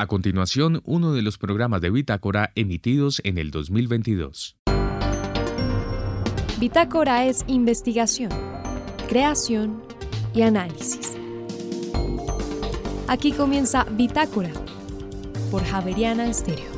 A continuación, uno de los programas de Bitácora emitidos en el 2022. Bitácora es investigación, creación y análisis. Aquí comienza Bitácora por Javeriana Estéreo.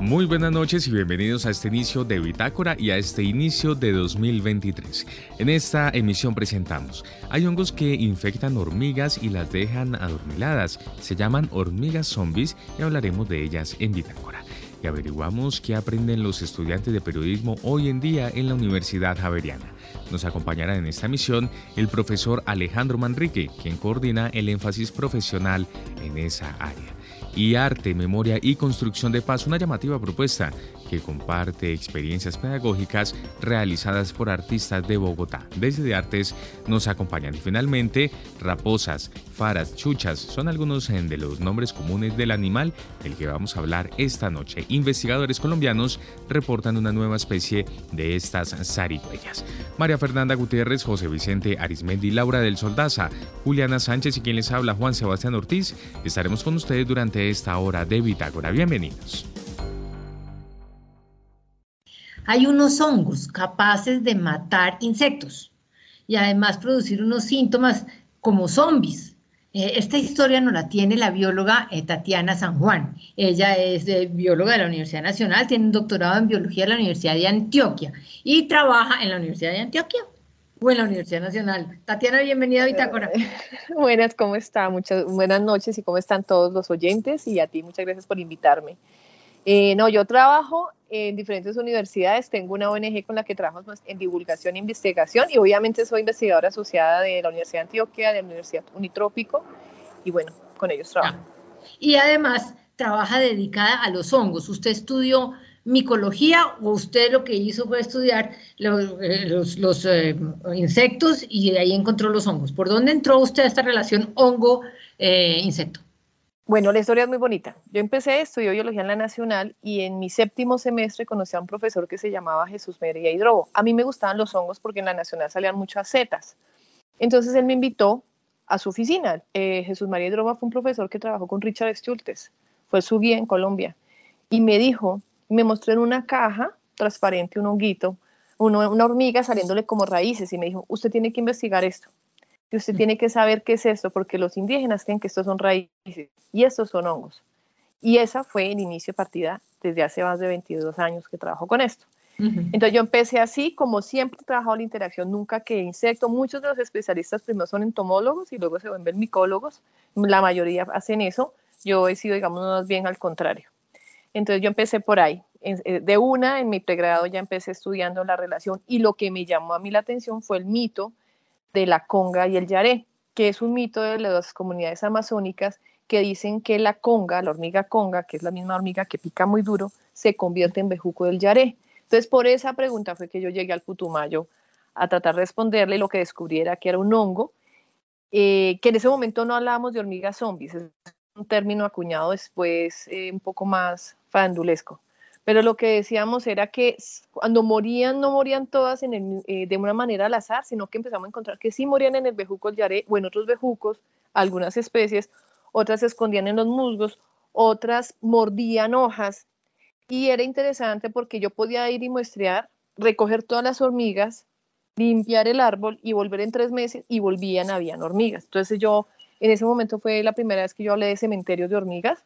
Muy buenas noches y bienvenidos a este inicio de Bitácora y a este inicio de 2023. En esta emisión presentamos, hay hongos que infectan hormigas y las dejan adormiladas. Se llaman hormigas zombies y hablaremos de ellas en Bitácora. Y averiguamos qué aprenden los estudiantes de periodismo hoy en día en la Universidad Javeriana. Nos acompañará en esta misión el profesor Alejandro Manrique, quien coordina el énfasis profesional en esa área y Arte, Memoria y Construcción de Paz, una llamativa propuesta que comparte experiencias pedagógicas realizadas por artistas de Bogotá. Desde Artes nos acompañan y finalmente raposas, faras, chuchas son algunos de los nombres comunes del animal del que vamos a hablar esta noche. Investigadores colombianos reportan una nueva especie de estas zarigüeyas. María Fernanda Gutiérrez, José Vicente Arismendi, Laura del Soldaza, Juliana Sánchez y quien les habla Juan Sebastián Ortiz, estaremos con ustedes durante esta hora de Bitácora. Bienvenidos. Hay unos hongos capaces de matar insectos y además producir unos síntomas como zombies. Eh, esta historia nos la tiene la bióloga eh, Tatiana San Juan. Ella es eh, bióloga de la Universidad Nacional, tiene un doctorado en biología de la Universidad de Antioquia y trabaja en la Universidad de Antioquia o en la Universidad Nacional. Tatiana, bienvenida a Bitácora. buenas, ¿cómo está? Muchas buenas noches y cómo están todos los oyentes y a ti muchas gracias por invitarme. no, yo trabajo en diferentes universidades. Tengo una ONG con la que trabajo pues, en divulgación e investigación y obviamente soy investigadora asociada de la Universidad de Antioquia, de la Universidad Unitrópico y bueno, con ellos trabajo. Y además trabaja dedicada a los hongos. ¿Usted estudió micología o usted lo que hizo fue estudiar los, eh, los, eh, insectos y de ahí encontró los hongos? ¿Por dónde entró usted a esta relación hongo-insecto? Bueno, la historia es muy bonita. Yo empecé, estudiar biología en la Nacional y en mi séptimo semestre conocí a un profesor que se llamaba Jesús María Hidrobo. A mí me gustaban los hongos porque en la Nacional salían muchas setas. Entonces él me invitó a su oficina. Eh, Jesús María Hidrobo fue un profesor que trabajó con Richard Schultes, fue su guía en Colombia. Y me dijo, me mostró en una caja transparente un honguito, una hormiga saliéndole como raíces y me dijo, usted tiene que investigar esto y usted tiene que saber qué es esto, porque los indígenas creen que estos son raíces y estos son hongos. Y esa fue el inicio de partida desde hace más de 22 años que trabajo con esto. Entonces yo empecé así, como siempre he trabajado la interacción, nunca que insecto. Muchos de los especialistas primero son entomólogos y luego se vuelven micólogos. La mayoría hacen eso. Yo he sido, digamos, más bien al contrario. Entonces yo empecé por ahí. Eh, de una, en mi pregrado ya empecé estudiando la relación y lo que me llamó a mí la atención fue el mito de la conga y el yaré, que es un mito de las comunidades amazónicas que dicen que la conga, la hormiga conga, que es la misma hormiga que pica muy duro, se convierte en bejuco del yaré. Entonces, por esa pregunta fue que yo llegué al Putumayo a tratar de responderle lo que descubriera que era un hongo, eh, que en ese momento no hablábamos de hormigas zombies, es un término acuñado después eh, un poco más fandulesco. Pero lo que decíamos era que cuando morían, no morían todas eh, de una manera al azar, sino que empezamos a encontrar que sí morían en el bejuco yaré o en otros bejucos, algunas especies, otras se escondían en los musgos, otras mordían hojas. Y era interesante porque yo podía ir y muestrear, recoger todas las hormigas, limpiar el árbol y volver en tres meses y volvían, habían hormigas. Entonces yo, en ese momento fue la primera vez que yo hablé de cementerios de hormigas.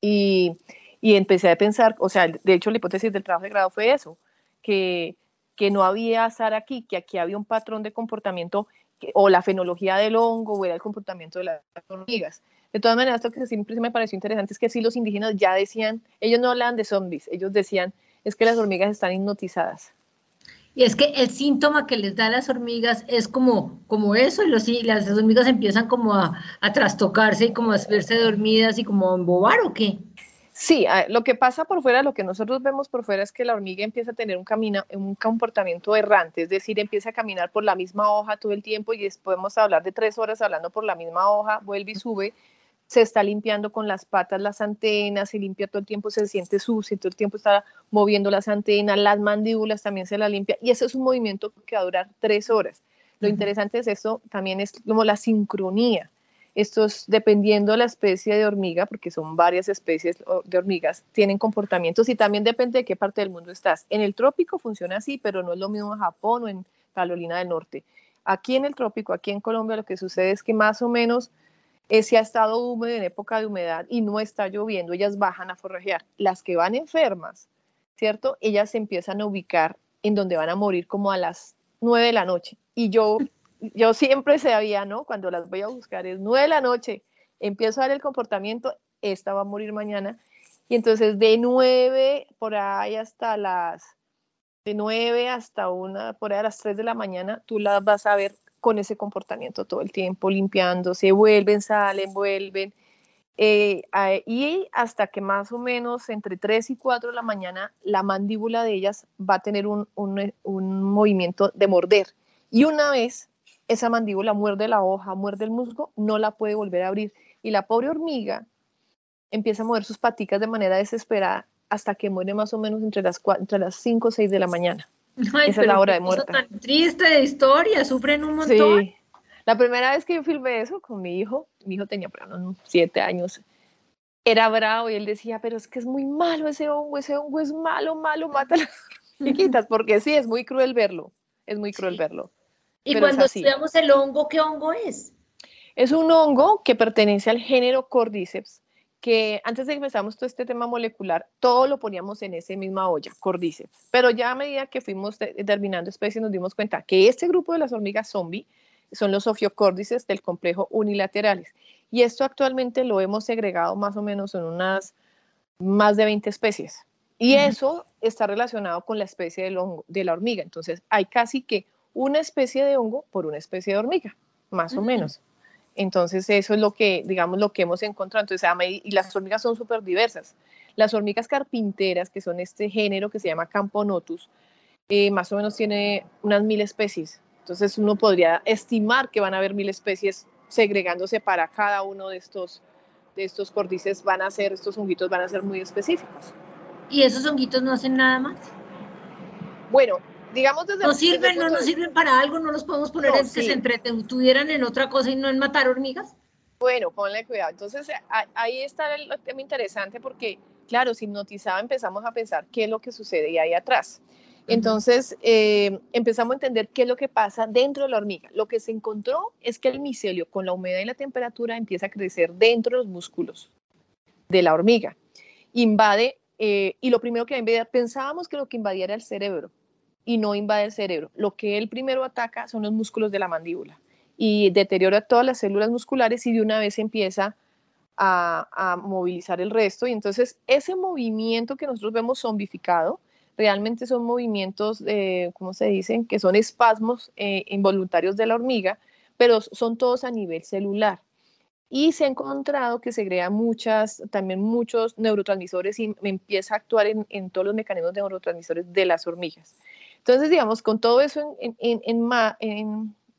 Y, y empecé a pensar, o sea, de hecho la hipótesis del trabajo de grado fue eso, que, que no había azar aquí, que aquí había un patrón de comportamiento o la fenología del hongo o era el comportamiento de las hormigas. De todas maneras, lo que siempre me pareció interesante es que sí los indígenas ya decían, ellos no hablaban de zombies, ellos decían, es que las hormigas están hipnotizadas. Y es que el síntoma que les da a las hormigas es como, como eso, y, los, las hormigas empiezan como a, a, trastocarse y como a verse dormidas y como a embobar o qué. Sí, ah, lo que pasa por fuera, lo que nosotros vemos por fuera es que la hormiga empieza a tener un, camino, un comportamiento errante, es decir, empieza a caminar por la misma hoja todo el tiempo y podemos hablar de tres horas hablando por la misma hoja, vuelve y sube, se está limpiando con las patas las antenas, se limpia todo el tiempo, se siente sucio, todo el tiempo está moviendo las antenas, las mandíbulas también se la limpia y ese es un movimiento que va a durar tres horas. Lo interesante es eso, también es como la sincronía estos, dependiendo de la especie de hormiga, porque son varias especies de hormigas, tienen comportamientos y también depende de qué parte del mundo estás. En el trópico funciona así, pero no es lo mismo en Japón o en Carolina del Norte. Aquí en el trópico, aquí en Colombia, lo que sucede es que más o menos eh, si ha estado húmedo en época de humedad y no está lloviendo, ellas bajan a forrajear. Las que van enfermas, ¿cierto? Ellas se empiezan a ubicar en donde van a morir como a las 9 de la noche. Y yo yo siempre sabía, ¿no? Cuando las voy a buscar es nueve de la noche, empiezo a ver el comportamiento, esta va a morir mañana. Y entonces de nueve por ahí hasta las, de nueve hasta una, por ahí a las tres de la mañana, tú las vas a ver con ese comportamiento todo el tiempo, limpiándose, vuelven, salen, vuelven. Eh, y hasta que más o menos entre 3 y 4 de la mañana la mandíbula de ellas va a tener un, un, un movimiento de morder. Y una vez esa mandíbula muerde la hoja, muerde el musgo, no la puede volver a abrir. Y la pobre hormiga empieza a mover sus paticas de manera desesperada hasta que muere más o menos entre las, entre las 5 o 6 de la mañana. Esa es la hora de muerte. tan triste de historia, sufren un montón. Sí. La primera vez que yo filmé eso con mi hijo, mi hijo tenía por unos 7 años, era bravo y él decía, pero es que es muy malo ese hongo, ese hongo es malo, malo, mata a las porque sí, es muy cruel verlo, es muy cruel verlo. Y cuando estudiamos el hongo, ¿qué hongo es? Es un hongo que pertenece al género Cordyceps, que antes de que empezamos todo este tema molecular, todo lo poníamos en esa misma olla, Cordyceps. Pero ya a medida que fuimos determinando especies, nos dimos cuenta que este grupo de las hormigas zombie son los Ophiocordyceps del complejo unilaterales. Y esto actualmente lo hemos segregado más o menos en unas más de 20 especies. Y eso está relacionado con la especie del hongo, de la hormiga. Entonces, hay casi que una especie de hongo por una especie de hormiga, más o menos. Entonces, eso es lo que, digamos, lo que hemos encontrado. Entonces, y las hormigas son súper diversas. Las hormigas carpinteras, que son este género que se llama Camponotus, eh, más o menos tiene unas mil especies. Entonces, uno podría estimar que van a haber mil especies segregándose para cada uno de estos, de estos cordices, van a ser, estos honguitos van a ser muy específicos. ¿Y esos honguitos no hacen nada más? Bueno, digamos desde... ¿No sirven, no nos sirven para algo? ¿No los podemos poner en que se entretuvieran en otra cosa y no en matar hormigas? Bueno, ponle cuidado. Entonces, ahí está el tema interesante porque, claro, sin hipnotizado empezamos a pensar qué es lo que sucede ahí atrás. Entonces, eh, empezamos a entender qué es lo que pasa dentro de la hormiga. Lo que se encontró es que el micelio, con la humedad y la temperatura, empieza a crecer dentro de los músculos de la hormiga. Invade, eh, y lo primero que va a invadir, pensábamos que lo que invadía era el cerebro, y no invade el cerebro. Lo que él primero ataca son los músculos de la mandíbula y deteriora todas las células musculares y de una vez empieza a, movilizar el resto. Y entonces ese movimiento que nosotros vemos zombificado, realmente son movimientos, eh, ¿cómo se dicen? Que son espasmos eh, involuntarios de la hormiga, pero son todos a nivel celular. Y se ha encontrado que se crea muchas, también muchos neurotransmisores y empieza a actuar en, en todos los mecanismos de neurotransmisores de las hormigas. Entonces, digamos, con todo eso en, en,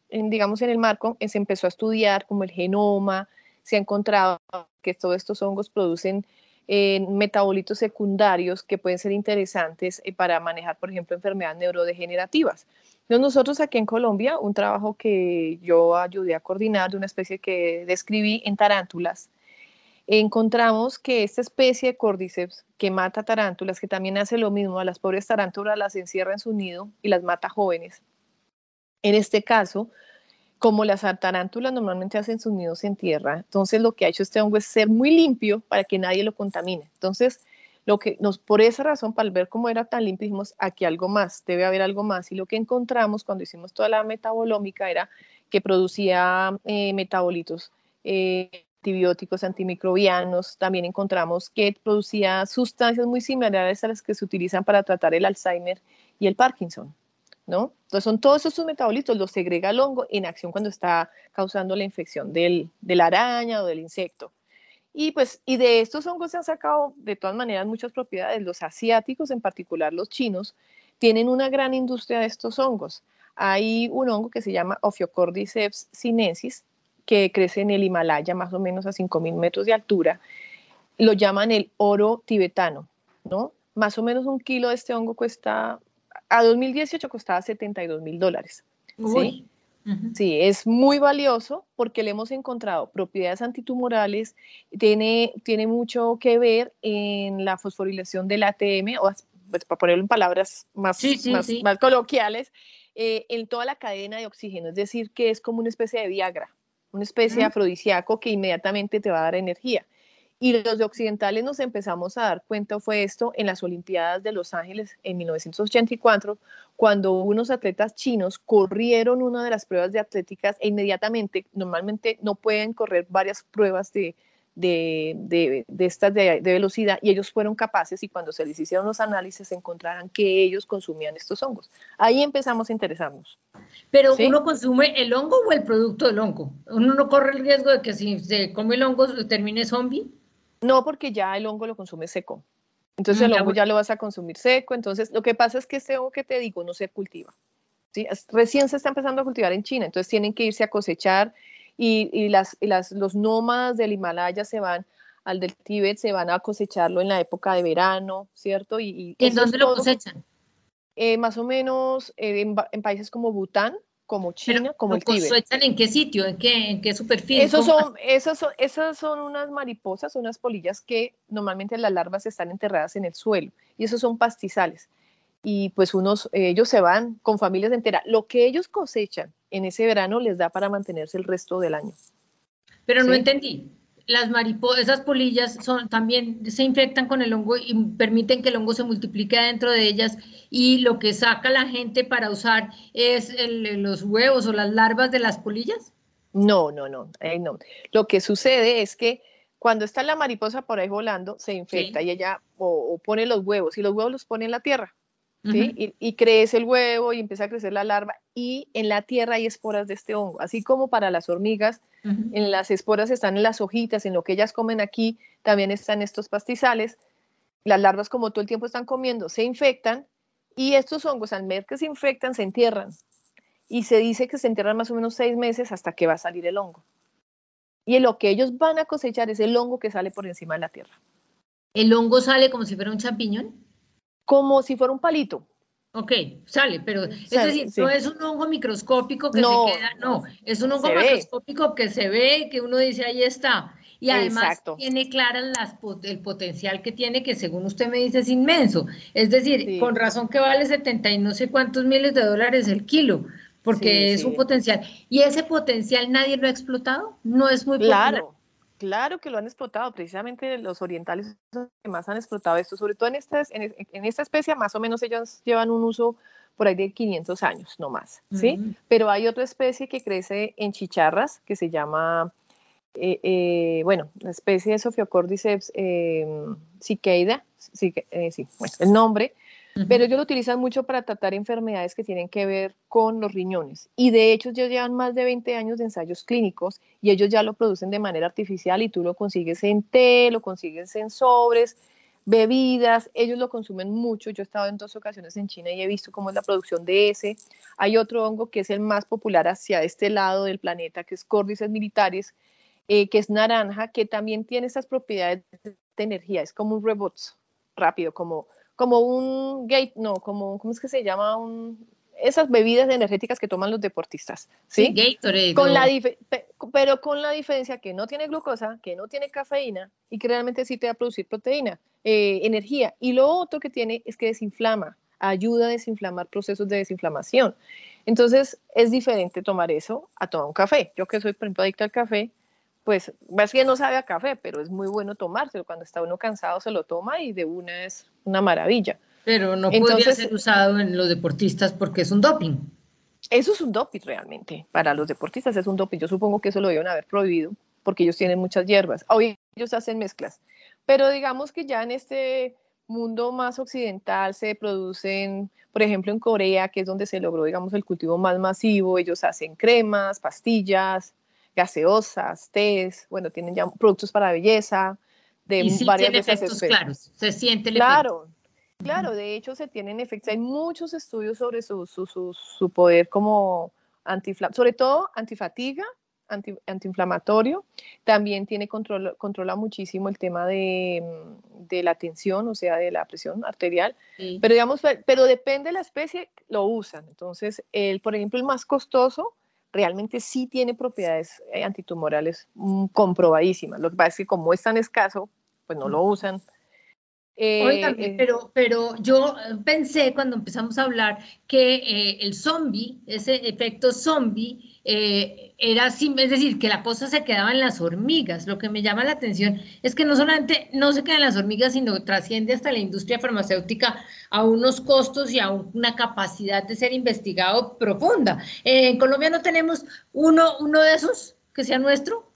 en, digamos, en el marco, se empezó a estudiar como el genoma, se ha encontrado que todos estos hongos producen eh, metabolitos secundarios que pueden ser interesantes eh, para manejar, por ejemplo, enfermedades neurodegenerativas. Entonces, nosotros aquí en Colombia, un trabajo que yo ayudé a coordinar de una especie que describí en tarántulas, encontramos que esta especie de Cordyceps que mata tarántulas, que también hace lo mismo, a las pobres tarántulas las encierra en su nido y las mata jóvenes. En este caso, como las tarántulas normalmente hacen sus nidos en tierra, entonces lo que ha hecho este hongo es ser muy limpio para que nadie lo contamine. Entonces, lo que nos, por esa razón, para ver cómo era tan limpio, dijimos, aquí algo más, debe haber algo más. Y lo que encontramos cuando hicimos toda la metabolómica era que producía eh, metabolitos eh, antibióticos antimicrobianos, también encontramos que producía sustancias muy similares a las que se utilizan para tratar el Alzheimer y el Parkinson, ¿no? Entonces son todos esos metabolitos, los segrega el hongo en acción cuando está causando la infección del, de la araña o del insecto. Y pues, y de estos hongos se han sacado de todas maneras muchas propiedades. Los asiáticos, en particular los chinos, tienen una gran industria de estos hongos. Hay un hongo que se llama Ophiocordyceps sinensis, que crece en el Himalaya, más o menos a 5.000 metros de altura. Lo llaman el oro tibetano, ¿no? Más o menos un kilo de este hongo cuesta, a 2018 costaba 72 mil dólares. ¿sí? Sí, es muy valioso porque le hemos encontrado propiedades antitumorales, tiene, tiene mucho que ver en la fosforilación del ATM, o pues, para ponerlo en palabras más, más, coloquiales, eh, en toda la cadena de oxígeno, es decir, que es como una especie de Viagra, una especie de afrodisíaco que inmediatamente te va a dar energía. Y los de occidentales nos empezamos a dar cuenta, fue esto en las Olimpiadas de Los Ángeles en 1984, cuando unos atletas chinos corrieron una de las pruebas de atléticas e inmediatamente, normalmente no pueden correr varias pruebas de, de, de, estas de, velocidad y ellos fueron capaces y cuando se les hicieron los análisis encontraron que ellos consumían estos hongos. Ahí empezamos a interesarnos. Pero uno consume el hongo o el producto del hongo. Uno no corre el riesgo de que si se come el hongo termine zombie. No, porque ya el hongo lo consume seco. Entonces mm, el hongo ya lo vas a consumir seco. Entonces lo que pasa es que este hongo que te digo no se cultiva. ¿sí? Recién se está empezando a cultivar en China, entonces tienen que irse a cosechar y, las, las, los nómadas del Himalaya se van al del Tíbet, se van a cosecharlo en la época de verano, ¿cierto? ¿Y, en dónde lo cosechan? Eh, más o menos eh, en, países como Bután, como China, como el Tíbet. ¿Cosechan en qué sitio? ¿En qué, en qué superficie? Esos son, esos son, esas son unas mariposas, unas polillas que normalmente las larvas están enterradas en el suelo y esos son pastizales. Y pues unos, ellos se van con familias enteras. Lo que ellos cosechan en ese verano les da para mantenerse el resto del año. Pero no entendí. Las mariposas, esas polillas son, también se infectan con el hongo y permiten que el hongo se multiplique dentro de ellas y lo que saca la gente para usar es los huevos o las larvas de las polillas. No, no, no, no. Lo que sucede es que cuando está la mariposa por ahí volando, se infecta y ella o, pone los huevos y los huevos los pone en la tierra. ¿Sí? y, crece el huevo y empieza a crecer la larva y en la tierra hay esporas de este hongo, así como para las hormigas, en las esporas están en las hojitas, en lo que ellas comen aquí también están estos pastizales, las larvas como todo el tiempo están comiendo, se infectan y estos hongos al ver que se infectan se entierran y se dice que se entierran más o menos seis meses hasta que va a salir el hongo. Y lo que ellos van a cosechar es el hongo que sale por encima de la tierra. ¿El hongo sale como si fuera un champiñón? Como si fuera un palito. Ok, sale, pero es decir, no es un hongo microscópico que se queda, no, es un hongo microscópico que se ve, que uno dice ahí está. Y además tiene clara las, el potencial que tiene, que según usted me dice es inmenso. Es decir, con razón que vale 70 y no sé cuántos miles de dólares el kilo, porque es un potencial. ¿Y ese potencial nadie lo ha explotado? ¿No es muy Claro. Claro que lo han explotado, precisamente los orientales que más han explotado esto, sobre todo en esta, en, esta especie, más o menos ellos llevan un uso por ahí de 500 años, no más, ¿sí? Mm. Pero hay otra especie que crece en chicharras, que se llama, eh, eh, bueno, la especie de Sophiocordyceps eh, sí, eh, sí, bueno, el nombre, pero ellos lo utilizan mucho para tratar enfermedades que tienen que ver con los riñones. Y de hecho, ellos llevan más de 20 años de ensayos clínicos y ellos ya lo producen de manera artificial y tú lo consigues en té, lo consigues en sobres, bebidas, ellos lo consumen mucho. Yo he estado en dos ocasiones en China y he visto cómo es la producción de ese. Hay otro hongo que es el más popular hacia este lado del planeta, que es Cordyceps militares, eh, que es naranja, que también tiene esas propiedades de energía. Es como un robot rápido, como como un gate, no, como, ¿cómo es que se llama? Un, esas bebidas energéticas que toman los deportistas, ¿sí? Gatorade. Con la pero con la diferencia que no tiene glucosa, que no tiene cafeína y que realmente sí te va a producir proteína, eh, energía. Y lo otro que tiene es que desinflama, ayuda a desinflamar procesos de desinflamación. Entonces, es diferente tomar eso a tomar un café. Yo que soy, por ejemplo, adicta al café, pues es que no sabe a café, pero es muy bueno tomárselo. Cuando está uno cansado se lo toma y de una es una maravilla. Pero no podría ser usado en los deportistas porque es un doping. Eso es un doping realmente. Para los deportistas es un doping. Yo supongo que eso lo deben haber prohibido porque ellos tienen muchas hierbas. Hoy ellos hacen mezclas. Pero digamos que ya en este mundo más occidental se producen, por ejemplo, en Corea, que es donde se logró, digamos, el cultivo más masivo, ellos hacen cremas, pastillas, gaseosas, tés, bueno, tienen ya productos para belleza, de y sí varias tiene efectos claros, se siente el Claro, claro, de hecho se tienen efectos, hay muchos estudios sobre su, su, su, poder como antiinflamatorio, sobre todo antifatiga, anti, antiinflamatorio, también tiene control, controla muchísimo el tema de, de, la tensión, o sea, de la presión arterial, pero digamos, pero depende de la especie, lo usan. Entonces, el, por ejemplo, el más costoso realmente sí tiene propiedades eh, antitumorales mm, comprobadísimas. Lo que pasa es que como es tan escaso, pues no lo usan. Eh, eh, pero, pero yo pensé cuando empezamos a hablar que el zombie, ese efecto zombie, era así, es decir, que la cosa se quedaba en las hormigas. Lo que me llama la atención es que no solamente no se queda en las hormigas, sino trasciende hasta la industria farmacéutica a unos costos y a una capacidad de ser investigado profunda. en Colombia no tenemos uno, uno de esos que sea nuestro.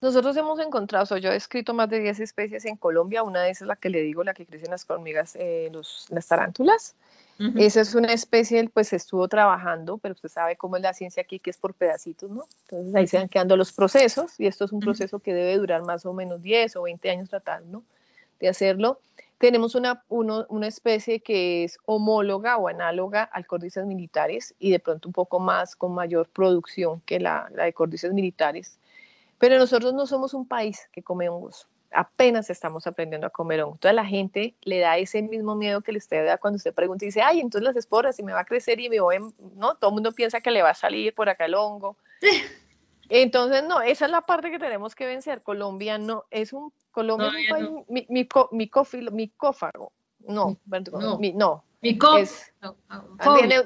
Nosotros hemos encontrado, yo he escrito más de 10 especies en Colombia, una de esas es la que le digo, la que crecen las hormigas, eh, los, las tarántulas. Esa es una especie, pues estuvo trabajando, pero usted sabe cómo es la ciencia aquí, que es por pedacitos, ¿no? Entonces ahí se van quedando los procesos, y esto es un proceso que debe durar más o menos 10 o 20 años tratando de hacerlo. Tenemos una, una especie que es homóloga o análoga al córdices militares y de pronto un poco más con mayor producción que la, la de córdices militares pero nosotros no somos un país que come hongos. Apenas estamos aprendiendo a comer hongos. Toda la gente le da ese mismo miedo que le usted da cuando usted pregunta y dice, ay, entonces las esporas y me va a crecer y me voy, no, todo el mundo piensa que le va a salir por acá el hongo. Entonces, no, esa es la parte que tenemos que vencer. Colombia no, es un, Colombia es un país no. micófago. No, no, mi, no. Es, tiene,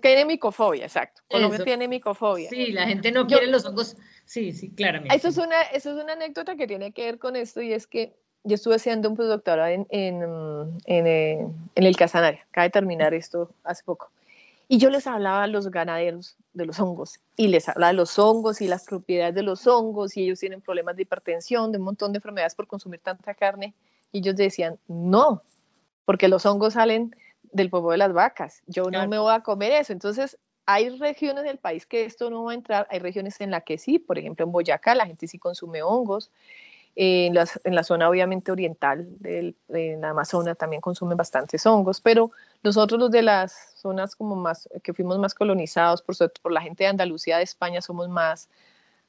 tiene, micofobia, exacto. Colombia tiene micofobia. Sí, la gente no quiere los hongos Sí, sí, claramente. Eso es, una, eso es una anécdota que tiene que ver con esto y es que yo estuve haciendo un postdoctorado en, en, en, eh, en el Casanaria, acaba de terminar esto hace poco. Y yo les hablaba a los ganaderos de los hongos y les hablaba de los hongos y las propiedades de los hongos y ellos tienen problemas de hipertensión, de un montón de enfermedades por consumir tanta carne. Y ellos decían, no, porque los hongos salen del polvo de las vacas, yo no me voy a comer eso. Entonces, hay regiones del país que esto no va a entrar, hay regiones en las que sí, por ejemplo en Boyacá la gente sí consume hongos, en, en la zona obviamente oriental del, en la Amazonas también consumen bastantes hongos, pero nosotros los de las zonas como más, que fuimos más colonizados por, por la gente de Andalucía, de España, somos más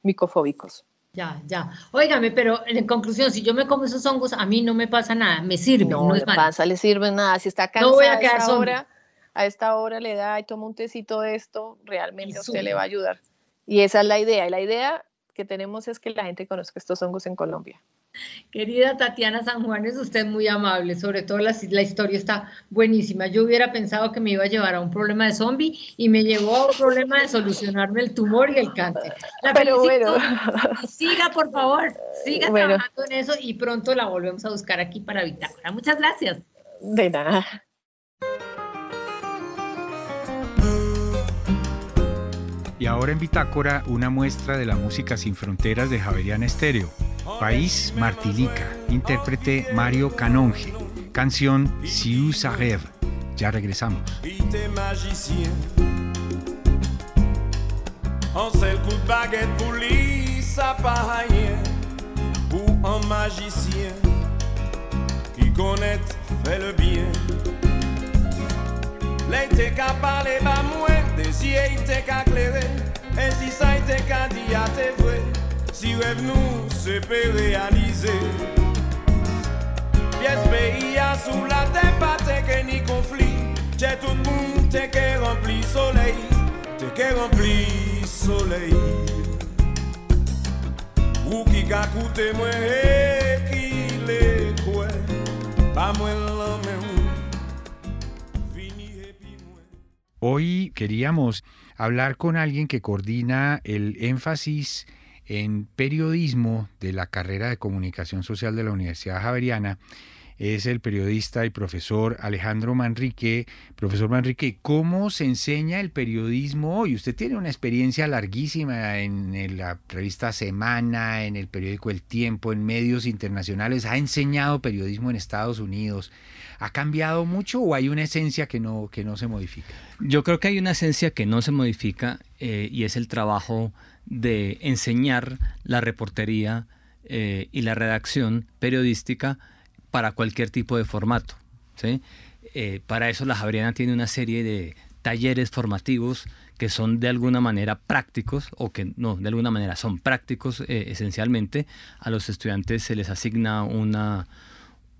micofóbicos. Ya, ya. Óigame, pero en conclusión, si yo me como esos hongos, a mí no me pasa nada, me sirve. No, no le pasa, le sirve nada. Si está cansado, no voy a quedar ahora, a esta hora le da y toma un tecito de esto, realmente a usted le va a ayudar. Y esa es la idea. Y la idea que tenemos es que la gente conozca estos hongos en Colombia. Querida Tatiana San Juan, es usted muy amable, sobre todo la, la, historia está buenísima. Yo hubiera pensado que me iba a llevar a un problema de zombie y me llevó a un problema de solucionarme el tumor y el cáncer. Pero bueno. Siga, por favor, siga trabajando en eso y pronto la volvemos a buscar aquí para Bitácora. Muchas gracias. De nada. Y ahora en Bitácora, una muestra de la música sin fronteras de Javeriana Estéreo. País Martilica, intérprete Mario Canonge. Canción Siu Sager. Ya regresamos. L'été qu'a parlé, bah moins. Si ite ka kleve, e si sa ite ka di a te vwe Si rev nou se pe realize Pies peyi a sou la te pa te ke ni konflit Che tout moun te ke rempli solei Te ke rempli solei Ou ki ka koute mwen e ki le kwe Pa mwen lame ou Hoy queríamos hablar con alguien que coordina el énfasis en periodismo de la carrera de comunicación social de la Universidad Javeriana. Es el periodista y profesor Alejandro Manrique. Profesor Manrique, ¿cómo se enseña el periodismo hoy? Usted tiene una experiencia larguísima en la revista Semana, en el periódico El Tiempo, en medios internacionales. Ha enseñado periodismo en Estados Unidos. ¿Ha cambiado mucho o hay una esencia que no, que no se modifica? Yo creo que hay una esencia que no se modifica eh, y es el trabajo de enseñar la reportería eh, y la redacción periodística para cualquier tipo de formato. Eh, para eso la Javeriana tiene una serie de talleres formativos que son de alguna manera prácticos o que no, de alguna manera son prácticos esencialmente. A los estudiantes se les asigna una,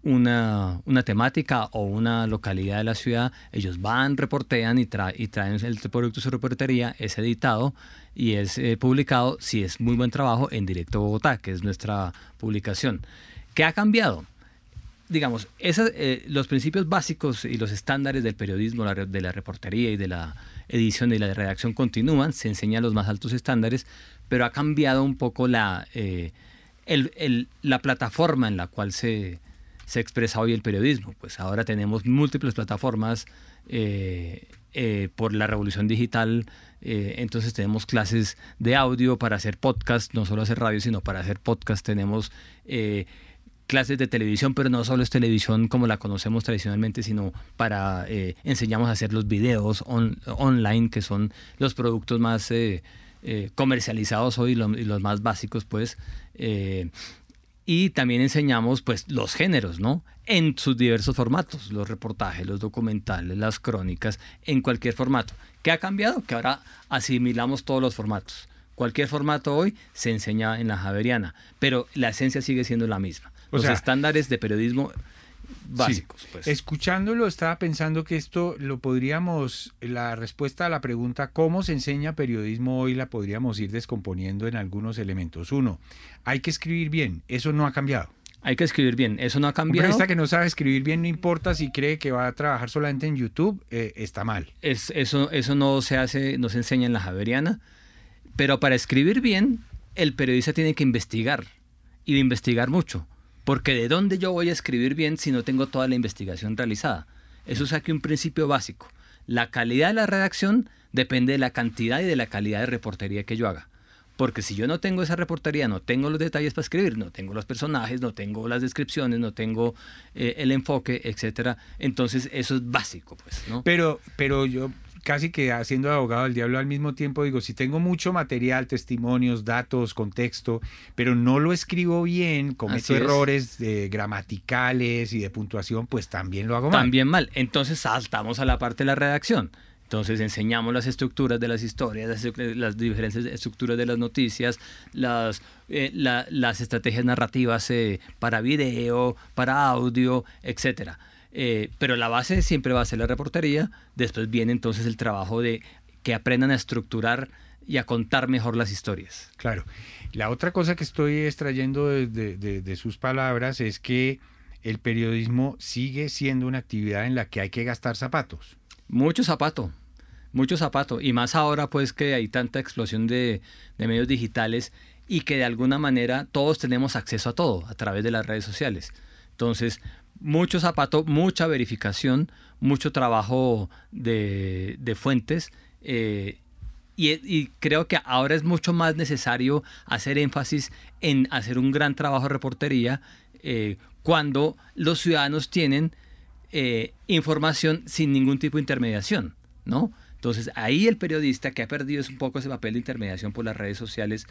una, una, temática o una localidad de la ciudad, ellos van, reportean y, y traen el producto de su reportería, es editado y es eh, publicado, si es muy buen trabajo, en Directo Bogotá, que es nuestra publicación. ¿Qué ha cambiado? Digamos, eh, los principios básicos y los estándares del periodismo, de la reportería y de la edición y la redacción continúan, se enseñan los más altos estándares, pero ha cambiado un poco la, eh, la plataforma en la cual se, se expresa hoy el periodismo. Pues ahora tenemos múltiples plataformas eh, por la revolución digital. Entonces tenemos clases de audio para hacer podcast, no solo hacer radio, sino para hacer podcast. Tenemos clases de televisión, pero no solo es televisión como la conocemos tradicionalmente, sino para enseñamos a hacer los videos online, que son los productos más comercializados hoy y los más básicos, pues y también enseñamos pues los géneros, ¿no? En sus diversos formatos, los reportajes, los documentales, las crónicas, en cualquier formato. ¿Qué ha cambiado? Que ahora asimilamos todos los formatos. Cualquier formato hoy se enseña en la Javeriana, pero la esencia sigue siendo la misma. Los estándares de periodismo básicos. Pues. Escuchándolo, estaba pensando que esto lo podríamos, la respuesta a la pregunta ¿cómo se enseña periodismo hoy? la podríamos ir descomponiendo en algunos elementos. Uno, hay que escribir bien, eso no ha cambiado. Hay que escribir bien, eso no ha cambiado. Un periodista que no sabe escribir bien, no importa si cree que va a trabajar solamente en YouTube, eh, está mal. Es, eso, eso no se hace, no se enseña en la Javeriana, pero para escribir bien, el periodista tiene que investigar y de investigar mucho. Porque de dónde yo voy a escribir bien si no tengo toda la investigación realizada. Eso es aquí un principio básico. La calidad de la redacción depende de la cantidad y de la calidad de reportería que yo haga. Porque si yo no tengo esa reportería, no tengo los detalles para escribir, no tengo los personajes, no tengo las descripciones, no tengo eh, el enfoque, etcétera, entonces eso es básico, pues, ¿no? Pero, pero yo casi que haciendo de abogado del diablo al mismo tiempo, digo, si tengo mucho material, testimonios, datos, contexto, pero no lo escribo bien, cometo errores gramaticales y de puntuación, pues también lo hago mal. También mal. Entonces saltamos a la parte de la redacción. Entonces enseñamos las estructuras de las historias, las, diferentes estructuras de las noticias, las, eh, las estrategias narrativas eh, para video, para audio, etcétera. Eh, pero la base siempre va a ser la reportería, después viene entonces el trabajo de que aprendan a estructurar y a contar mejor las historias. Claro. La otra cosa que estoy extrayendo de, de, sus palabras es que el periodismo sigue siendo una actividad en la que hay que gastar zapatos. Mucho zapato, mucho zapato. Y más ahora pues que hay tanta explosión de, de medios digitales y que de alguna manera todos tenemos acceso a todo a través de las redes sociales. Entonces, mucho zapato, mucha verificación, mucho trabajo de, fuentes. Eh, y, creo que ahora es mucho más necesario hacer énfasis en hacer un gran trabajo de reportería eh, cuando los ciudadanos tienen eh, información sin ningún tipo de intermediación, ¿no? Entonces ahí el periodista que ha perdido un poco ese papel de intermediación por las redes sociales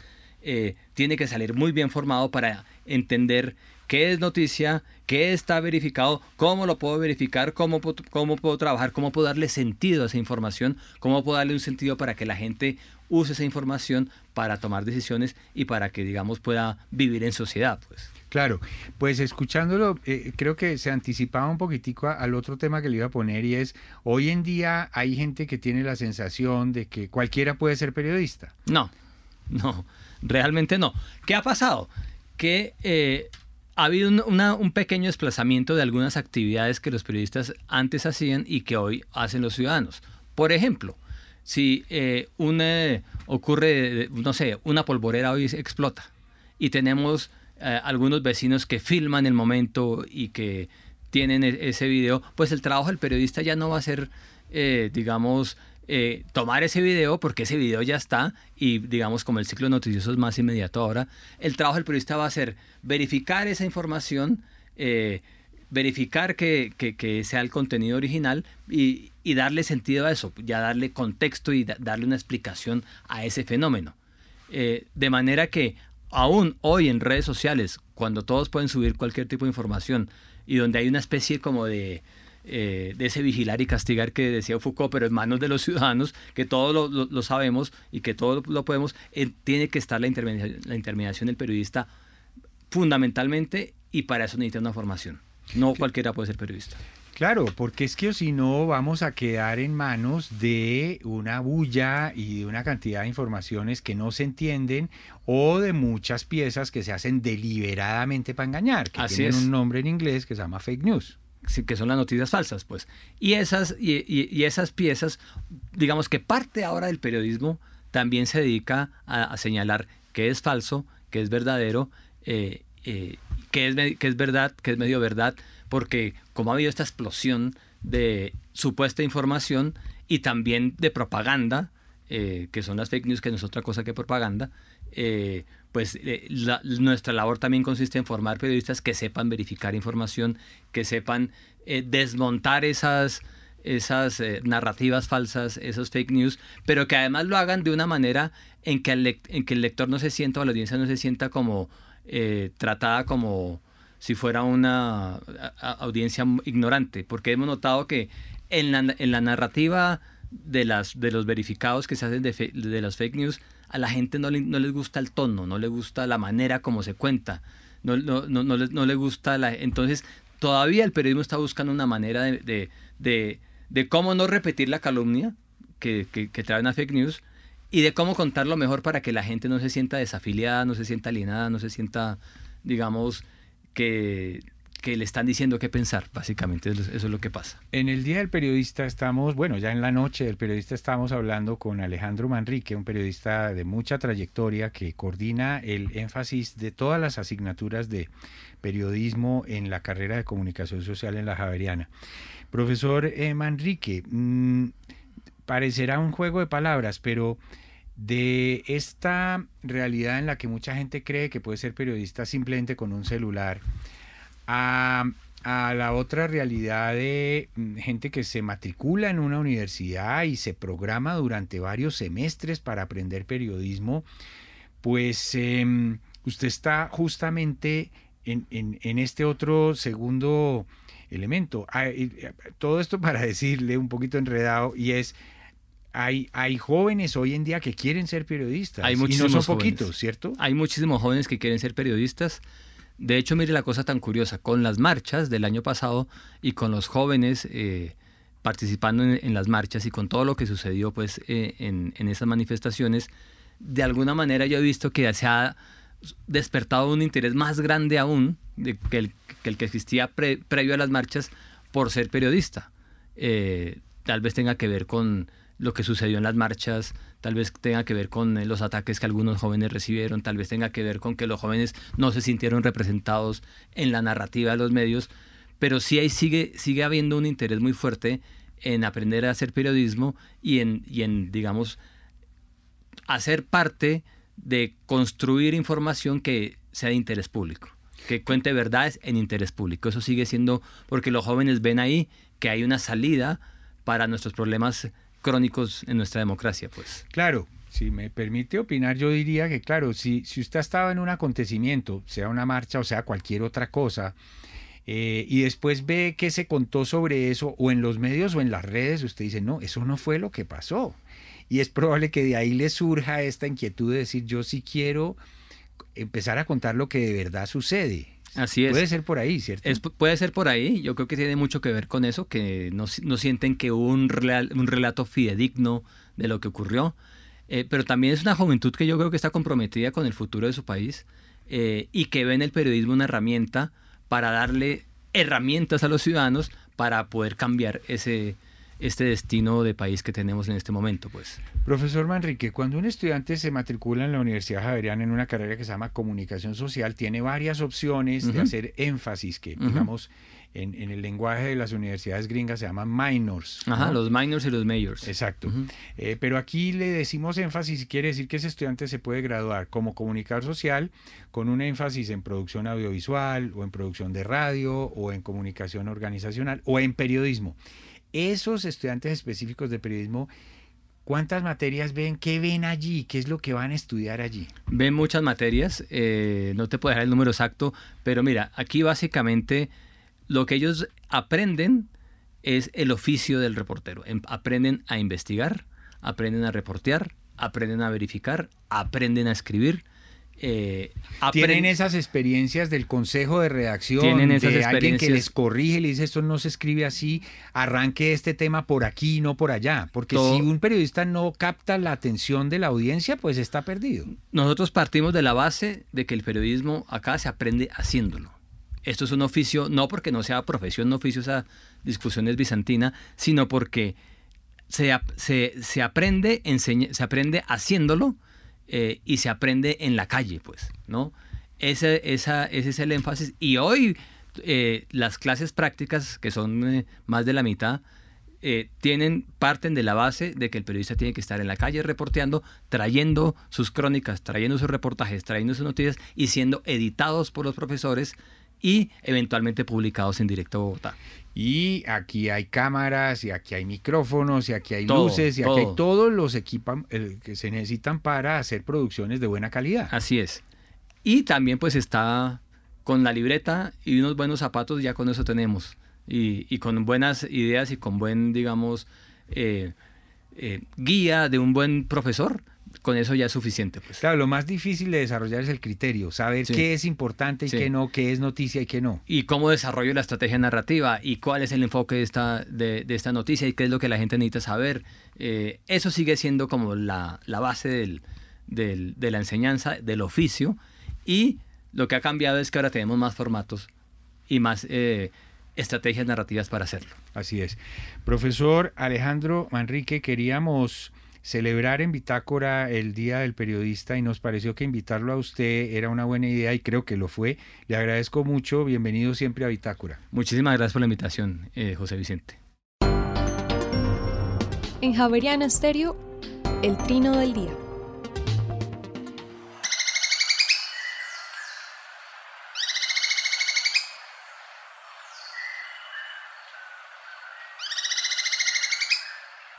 tiene que salir muy bien formado para entender qué es noticia, qué está verificado, cómo lo puedo verificar, cómo, cómo puedo trabajar, cómo puedo darle sentido a esa información, cómo puedo darle un sentido para que la gente use esa información para tomar decisiones y para que, digamos, pueda vivir en sociedad. Pues. Claro, pues escuchándolo, eh, creo que se anticipaba un poquitico al otro tema que le iba a poner y es, hoy en día hay gente que tiene la sensación de que cualquiera puede ser periodista. No, no, realmente no. ¿Qué ha pasado? Que eh, ha habido un, pequeño desplazamiento de algunas actividades que los periodistas antes hacían y que hoy hacen los ciudadanos. Por ejemplo, si eh, ocurre, no sé, una polvorera hoy explota y tenemos eh, algunos vecinos que filman el momento y que tienen e, ese video, pues el trabajo del periodista ya no va a ser, eh, digamos, eh, tomar ese video, porque ese video ya está, y digamos como el ciclo noticioso es más inmediato ahora, el trabajo del periodista va a ser verificar esa información, eh, verificar que, sea el contenido original y, darle sentido a eso, ya darle contexto y darle una explicación a ese fenómeno. Eh, de manera que aún hoy en redes sociales, cuando todos pueden subir cualquier tipo de información y donde hay una especie como de eh, de ese vigilar y castigar que decía Foucault, pero en manos de los ciudadanos, que todos lo, sabemos y que todos lo, podemos, eh, tiene que estar la intermediación, la intermediación del periodista fundamentalmente y para eso necesita una formación. No cualquiera puede ser periodista. Claro, porque es que si no vamos a quedar en manos de una bulla y de una cantidad de informaciones que no se entienden o de muchas piezas que se hacen deliberadamente para engañar, que tienen un nombre en inglés que se llama fake news. Que son las noticias falsas, pues. Y esas, y, esas piezas, digamos que parte ahora del periodismo también se dedica a, señalar qué es falso, qué es verdadero, eh, eh, qué, es, qué es verdad, qué es medio verdad, porque como ha habido esta explosión de supuesta información y también de propaganda, eh, que son las fake news, que no es otra cosa que propaganda, eh, pues eh, nuestra labor también consiste en formar periodistas que sepan verificar información, que sepan desmontar esas, esas narrativas falsas, esos fake news, pero que además lo hagan de una manera en que el, en que el lector no se sienta o la audiencia no se sienta como tratada como si fuera una audiencia ignorante, porque hemos notado que en la, en la narrativa de, las, de los verificados que se hacen de, de las fake news, a la gente no, le, no les gusta el tono, no le gusta la manera como se cuenta, no, no, no, no, le, no le gusta la... Entonces, todavía el periodismo está buscando una manera de, de, de, de cómo no repetir la calumnia que, que, que trae una fake news y de cómo contarlo mejor para que la gente no se sienta desafiliada, no se sienta alienada, no se sienta, digamos, que, le están diciendo qué pensar, básicamente, eso, es lo que pasa. En el Día del Periodista estamos, bueno, ya en la noche del periodista estamos hablando con Alejandro Manrique, un periodista de mucha trayectoria que coordina el énfasis de todas las asignaturas de periodismo en la carrera de comunicación social en la Javeriana. Profesor eh, Manrique, mm, parecerá un juego de palabras, pero de esta realidad en la que mucha gente cree que puede ser periodista simplemente con un celular, a, la otra realidad de mm, gente que se matricula en una universidad y se programa durante varios semestres para aprender periodismo, pues em, usted está justamente en, en, este otro segundo elemento. Ah, todo esto para decirle un poquito enredado y es hay, hay jóvenes hoy en día que quieren ser periodistas. Hay y no son poquitos, ¿cierto? Hay muchísimos jóvenes que quieren ser periodistas. De hecho, mire la cosa tan curiosa, con las marchas del año pasado y con los jóvenes eh, participando en, las marchas y con todo lo que sucedió pues, eh, en, en, esas manifestaciones, de alguna manera yo he visto que se ha despertado un interés más grande aún que, el, que, existía previo a las marchas por ser periodista. Eh, tal vez tenga que ver con lo que sucedió en las marchas, tal vez tenga que ver con eh, los ataques que algunos jóvenes recibieron, tal vez tenga que ver con que los jóvenes no se sintieron representados en la narrativa de los medios, pero sí ahí sigue, sigue habiendo un interés muy fuerte en aprender a hacer periodismo y en, y en digamos, hacer parte de construir información que sea de interés público, que cuente verdades en interés público. Eso sigue siendo porque los jóvenes ven ahí que hay una salida para nuestros problemas crónicos en nuestra democracia, pues. Claro, si me permite opinar, yo diría que, claro, si, si usted ha estado en un acontecimiento, sea una marcha o sea cualquier otra cosa, eh, y después ve que se contó sobre eso, o en los medios o en las redes, usted dice, no, eso no fue lo que pasó. Y es probable que de ahí le surja esta inquietud de decir, yo sí quiero empezar a contar lo que de verdad sucede. Así es. Puede ser por ahí, ¿cierto? puede ser por ahí. Yo creo que tiene mucho que ver con eso, que no, sienten que hubo un, un relato fidedigno de lo que ocurrió. Eh, pero también es una juventud que yo creo que está comprometida con el futuro de su país eh, y que ve en el periodismo una herramienta para darle herramientas a los ciudadanos para poder cambiar ese, este destino de país que tenemos en este momento, pues. Profesor Manrique, cuando un estudiante se matricula en la Universidad Javeriana en una carrera que se llama Comunicación Social, tiene varias opciones de hacer énfasis, que digamos en, el lenguaje de las universidades gringas se llaman minors. Ajá, los minors y los majors. Exacto. Eh, pero aquí le decimos énfasis y quiere decir que ese estudiante se puede graduar como comunicador social con un énfasis en producción audiovisual o en producción de radio o en comunicación organizacional o en periodismo esos estudiantes específicos de periodismo, ¿cuántas materias ven? ¿Qué ven allí? ¿Qué es lo que van a estudiar allí? Ven muchas materias, eh, no te puedo dejar el número exacto, pero mira, aquí básicamente lo que ellos aprenden es el oficio del reportero. Em, aprenden a investigar, aprenden a reportear, aprenden a verificar, aprenden a escribir. Eh, tienen esas experiencias del consejo de redacción, tienen esas de alguien que les corrige, le dice esto no se escribe así, arranque este tema por aquí, no por allá, porque si un periodista no capta la atención de la audiencia, pues está perdido. Nosotros partimos de la base de que el periodismo acá se aprende haciéndolo. Esto es un oficio, no porque no sea profesión, no oficio, esa discusión es bizantina, sino porque se, se, aprende, se aprende haciéndolo eh, y se aprende en la calle, pues, ¿no? Ese, esa, ese es el énfasis. Y hoy eh, las clases prácticas, que son eh, más de la mitad, tienen, parten de la base de que el periodista tiene que estar en la calle reporteando, trayendo sus crónicas, trayendo sus reportajes, trayendo sus noticias y siendo editados por los profesores y eventualmente publicados en directo a Bogotá. Y aquí hay cámaras, y aquí hay micrófonos, y aquí hay luces, y aquí hay todos los equipos que se necesitan para hacer producciones de buena calidad. Así es. Y también pues está con la libreta y unos buenos zapatos, ya con eso tenemos. Y, con buenas ideas y con buen, digamos, eh, eh, guía de un buen profesor, con eso ya es suficiente. Pues. Claro, lo más difícil de desarrollar es el criterio, saber qué es importante y qué no, qué es noticia y qué no. Y cómo desarrollo la estrategia narrativa y cuál es el enfoque de esta, de, esta noticia y qué es lo que la gente necesita saber. Eh, eso sigue siendo como la, base del, de la enseñanza, del oficio. Y lo que ha cambiado es que ahora tenemos más formatos y más eh, estrategias narrativas para hacerlo. Así es. Profesor Alejandro Manrique, queríamos celebrar en Bitácora el Día del Periodista y nos pareció que invitarlo a usted era una buena idea y creo que lo fue. Le agradezco mucho, bienvenido siempre a Bitácora. Muchísimas gracias por la invitación, eh, José Vicente. En Javeriana Stereo, el trino del día.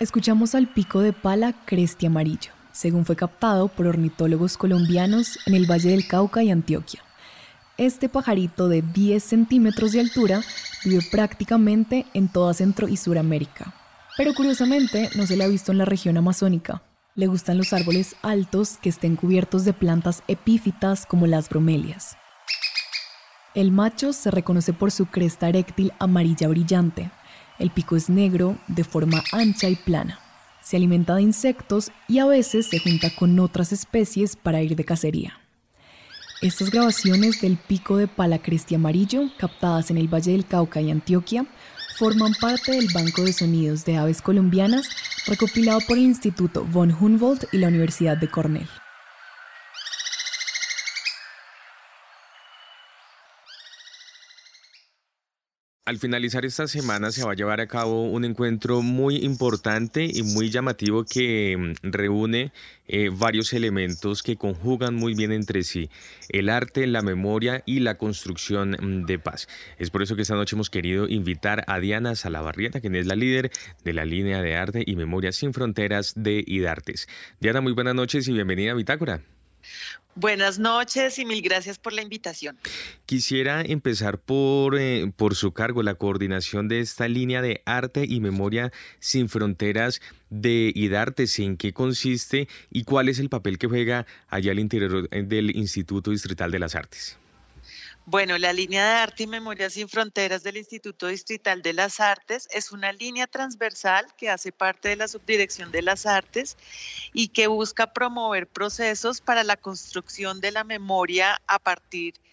Escuchamos al pico de pala cresti amarillo, según fue captado por ornitólogos colombianos en el Valle del Cauca y Antioquia. Este pajarito de 10 centímetros de altura vive prácticamente en toda Centro y Suramérica, pero curiosamente no se le ha visto en la región amazónica. Le gustan los árboles altos que estén cubiertos de plantas epífitas como las bromelias. El macho se reconoce por su cresta eréctil amarilla brillante, el pico es negro, de forma ancha y plana. Se alimenta de insectos y a veces se junta con otras especies para ir de cacería. Estas grabaciones del pico de palacresti amarillo, captadas en el Valle del Cauca y Antioquia, forman parte del Banco de Sonidos de Aves Colombianas recopilado por el Instituto von Humboldt y la Universidad de Cornell. Al finalizar esta semana se va a llevar a cabo un encuentro muy importante y muy llamativo que mm, reúne eh, varios elementos que conjugan muy bien entre sí, el arte, la memoria y la construcción mm, de paz. Es por eso que esta noche hemos querido invitar a Diana Salabarrieta, quien es la líder de la línea de arte y memoria sin fronteras de IDARTES. Diana, muy buenas noches y bienvenida a Bitácora. Buenas noches y mil gracias por la invitación. Quisiera empezar por, eh, por su cargo, la coordinación de esta línea de arte y memoria sin fronteras de IDARTES, en qué consiste y cuál es el papel que juega allá al interior eh, del Instituto Distrital de las Artes. Bueno, la línea de arte y memoria sin fronteras del Instituto Distrital de las Artes es una línea transversal que hace parte de la Subdirección de las Artes y que busca promover procesos para la construcción de la memoria a partir de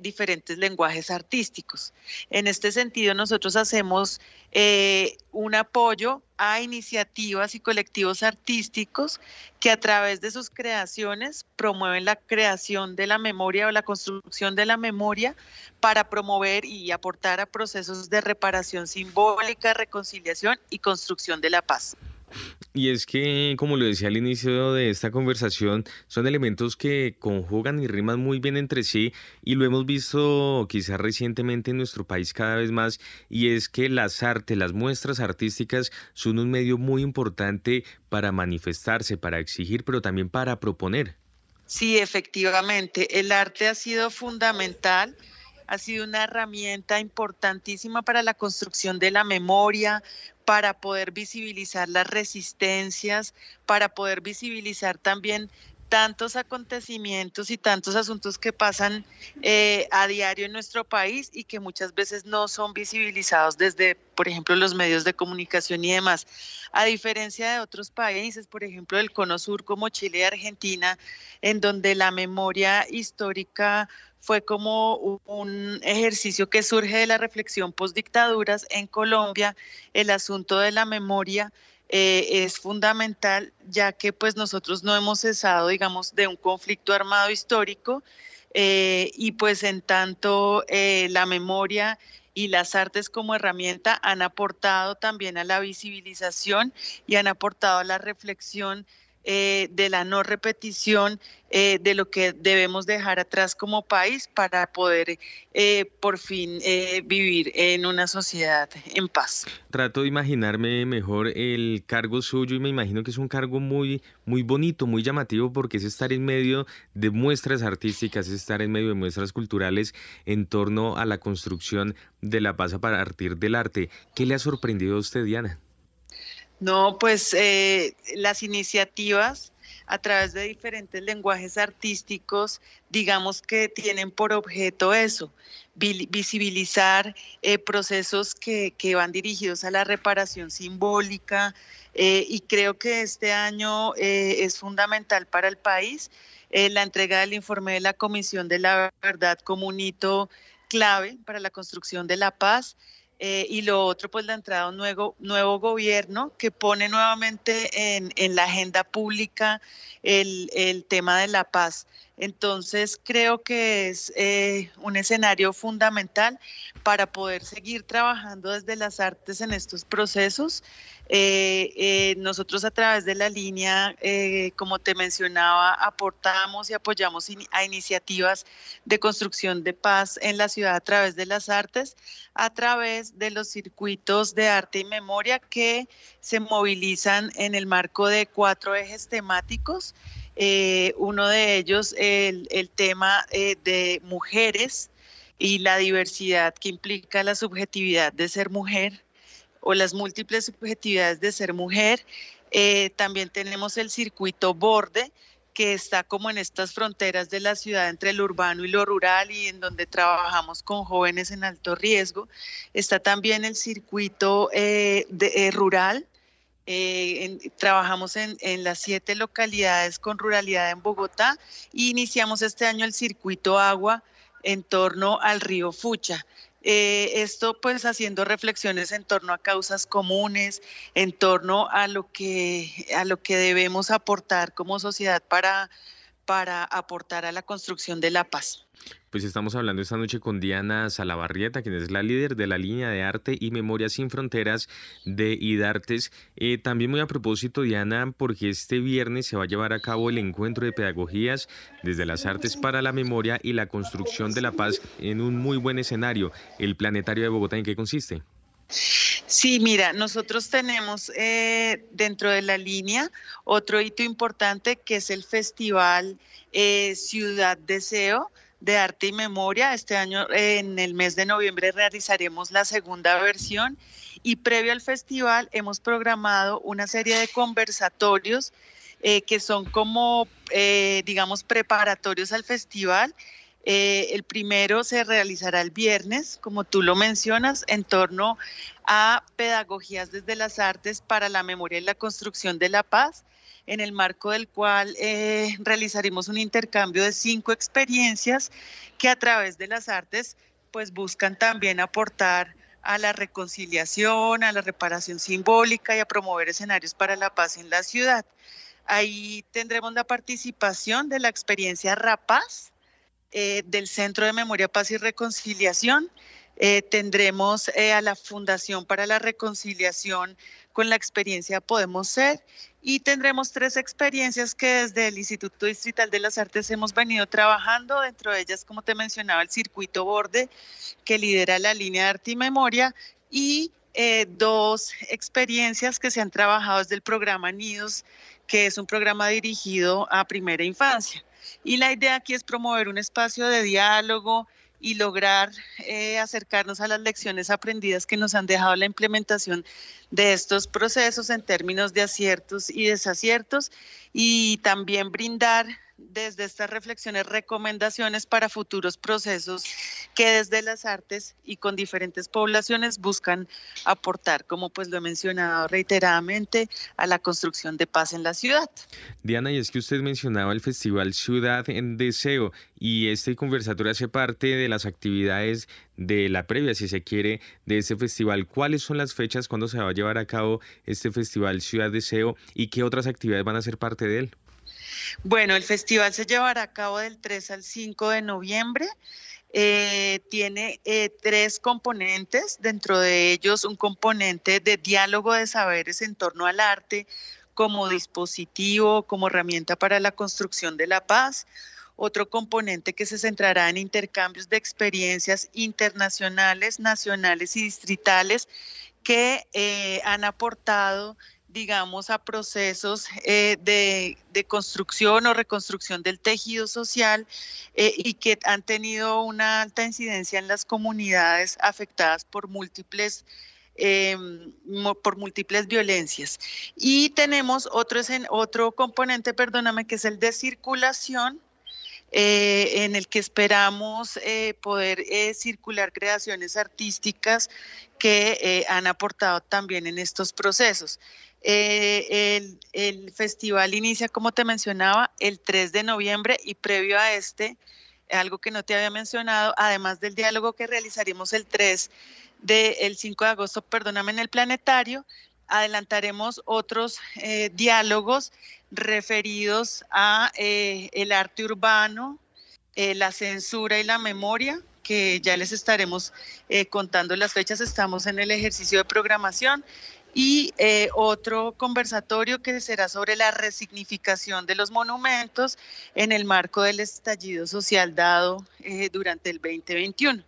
diferentes lenguajes artísticos. En este sentido, nosotros hacemos eh, un apoyo a iniciativas y colectivos artísticos que a través de sus creaciones promueven la creación de la memoria o la construcción de la memoria para promover y aportar a procesos de reparación simbólica, reconciliación y construcción de la paz. Y es que, como lo decía al inicio de esta conversación, son elementos que conjugan y riman muy bien entre sí y lo hemos visto quizás recientemente en nuestro país cada vez más y es que las artes, las muestras artísticas son un medio muy importante para manifestarse, para exigir, pero también para proponer. Sí, efectivamente, el arte ha sido fundamental ha sido una herramienta importantísima para la construcción de la memoria, para poder visibilizar las resistencias, para poder visibilizar también tantos acontecimientos y tantos asuntos que pasan eh, a diario en nuestro país y que muchas veces no son visibilizados desde, por ejemplo, los medios de comunicación y demás. A diferencia de otros países, por ejemplo, del Cono Sur como Chile y Argentina, en donde la memoria histórica fue como un ejercicio que surge de la reflexión post dictaduras en Colombia, el asunto de la memoria eh, es fundamental ya que pues nosotros no hemos cesado, digamos, de un conflicto armado histórico eh, y pues en tanto eh, la memoria y las artes como herramienta han aportado también a la visibilización y han aportado a la reflexión eh, de la no repetición eh, de lo que debemos dejar atrás como país para poder eh, por fin vivir en una sociedad en paz. Trato de imaginarme mejor el cargo suyo y me imagino que es un cargo muy, muy bonito, muy llamativo porque es estar en medio de muestras artísticas, es estar en medio de muestras culturales en torno a la construcción de la paz a partir del arte. ¿Qué le ha sorprendido a usted, Diana? No, pues eh, las iniciativas a través de diferentes lenguajes artísticos, digamos que tienen por objeto eso, visibilizar eh, procesos que, van dirigidos a la reparación simbólica eh, y creo que este año es fundamental para el país la entrega del informe de la Comisión de la Verdad como un hito clave para la construcción de la paz eh, y lo otro, pues la entrada de un nuevo, nuevo gobierno que pone nuevamente en, en la agenda pública el, el, tema de la paz. Entonces, creo que es eh, un escenario fundamental para poder seguir trabajando desde las artes en estos procesos. Eh, eh, nosotros a través de la línea, como te mencionaba, aportamos y apoyamos a iniciativas de construcción de paz en la ciudad a través de las artes, a través de los circuitos de arte y memoria que se movilizan en el marco de cuatro ejes temáticos. Eh, uno de ellos, el, el tema eh, de mujeres y la diversidad que implica la subjetividad de ser mujer o las múltiples subjetividades de ser mujer. Eh, también tenemos el circuito borde, que está como en estas fronteras de la ciudad entre lo urbano y lo rural y en donde trabajamos con jóvenes en alto riesgo. Está también el circuito rural, eh, trabajamos en, las siete localidades con ruralidad en Bogotá y iniciamos este año el circuito agua en torno al río Fucha. Eh, esto pues haciendo reflexiones en torno a causas comunes, en torno a lo que, a lo que debemos aportar como sociedad para, para aportar a la construcción de la paz. Pues estamos hablando esta noche con Diana Salabarrieta, quien es la líder de la línea de arte y memoria sin fronteras de IDARTES. Eh, también muy a propósito, Diana, porque este viernes se va a llevar a cabo el encuentro de pedagogías desde las artes para la memoria y la construcción de la paz en un muy buen escenario. ¿El Planetario de Bogotá en qué consiste? Sí, mira, nosotros tenemos eh, dentro de la línea otro hito importante que es el Festival eh, Ciudad Deseo de Arte y Memoria. Este año, en el mes de noviembre, realizaremos la segunda versión y previo al festival hemos programado una serie de conversatorios eh, que son como, eh, digamos, preparatorios al festival. Eh, el primero se realizará el viernes, como tú lo mencionas, en torno a pedagogías desde las artes para la memoria y la construcción de la paz en el marco del cual eh, realizaremos un intercambio de cinco experiencias que a través de las artes pues buscan también aportar a la reconciliación, a la reparación simbólica y a promover escenarios para la paz en la ciudad. Ahí tendremos la participación de la experiencia Rapaz eh, del Centro de Memoria, Paz y Reconciliación. Eh, tendremos a la Fundación para la Reconciliación con la experiencia Podemos Ser y tendremos tres experiencias que desde el Instituto Distrital de las Artes hemos venido trabajando, dentro de ellas, como te mencionaba, el circuito borde que lidera la línea de arte y memoria y eh, dos experiencias que se han trabajado desde el programa Nidos, que es un programa dirigido a primera infancia. Y la idea aquí es promover un espacio de diálogo, y lograr eh, acercarnos a las lecciones aprendidas que nos han dejado la implementación de estos procesos en términos de aciertos y desaciertos y también brindar desde estas reflexiones recomendaciones para futuros procesos que desde las artes y con diferentes poblaciones buscan aportar, como pues lo he mencionado reiteradamente, a la construcción de paz en la ciudad. Diana, y es que usted mencionaba el Festival Ciudad en Deseo y este conversatorio hace parte de las actividades de la previa, si se quiere, de este festival. ¿Cuáles son las fechas cuando se va a llevar a cabo este Festival Ciudad Deseo y qué otras actividades van a ser parte de él? Bueno, el festival se llevará a cabo del 3 al 5 de noviembre. Eh, tiene eh, tres componentes, dentro de ellos un componente de diálogo de saberes en torno al arte como dispositivo, como herramienta para la construcción de la paz, otro componente que se centrará en intercambios de experiencias internacionales, nacionales y distritales que eh, han aportado digamos, a procesos eh, de, construcción o reconstrucción del tejido social eh, y que han tenido una alta incidencia en las comunidades afectadas por múltiples em, por múltiples violencias. Y tenemos otro, otro componente, perdóname, que es el de circulación, eh, en el que esperamos poder circular creaciones artísticas que han aportado también en estos procesos. Eh, el, festival inicia, como te mencionaba, el 3 de noviembre y previo a este, algo que no te había mencionado, además del diálogo que realizaremos el 3 del 5 de agosto, perdóname, en el planetario, adelantaremos otros eh, diálogos referidos a eh, el arte urbano, la censura y la memoria, que ya les estaremos contando las fechas, estamos en el ejercicio de programación y eh, otro conversatorio que será sobre la resignificación de los monumentos en el marco del estallido social dado eh, durante el 2021.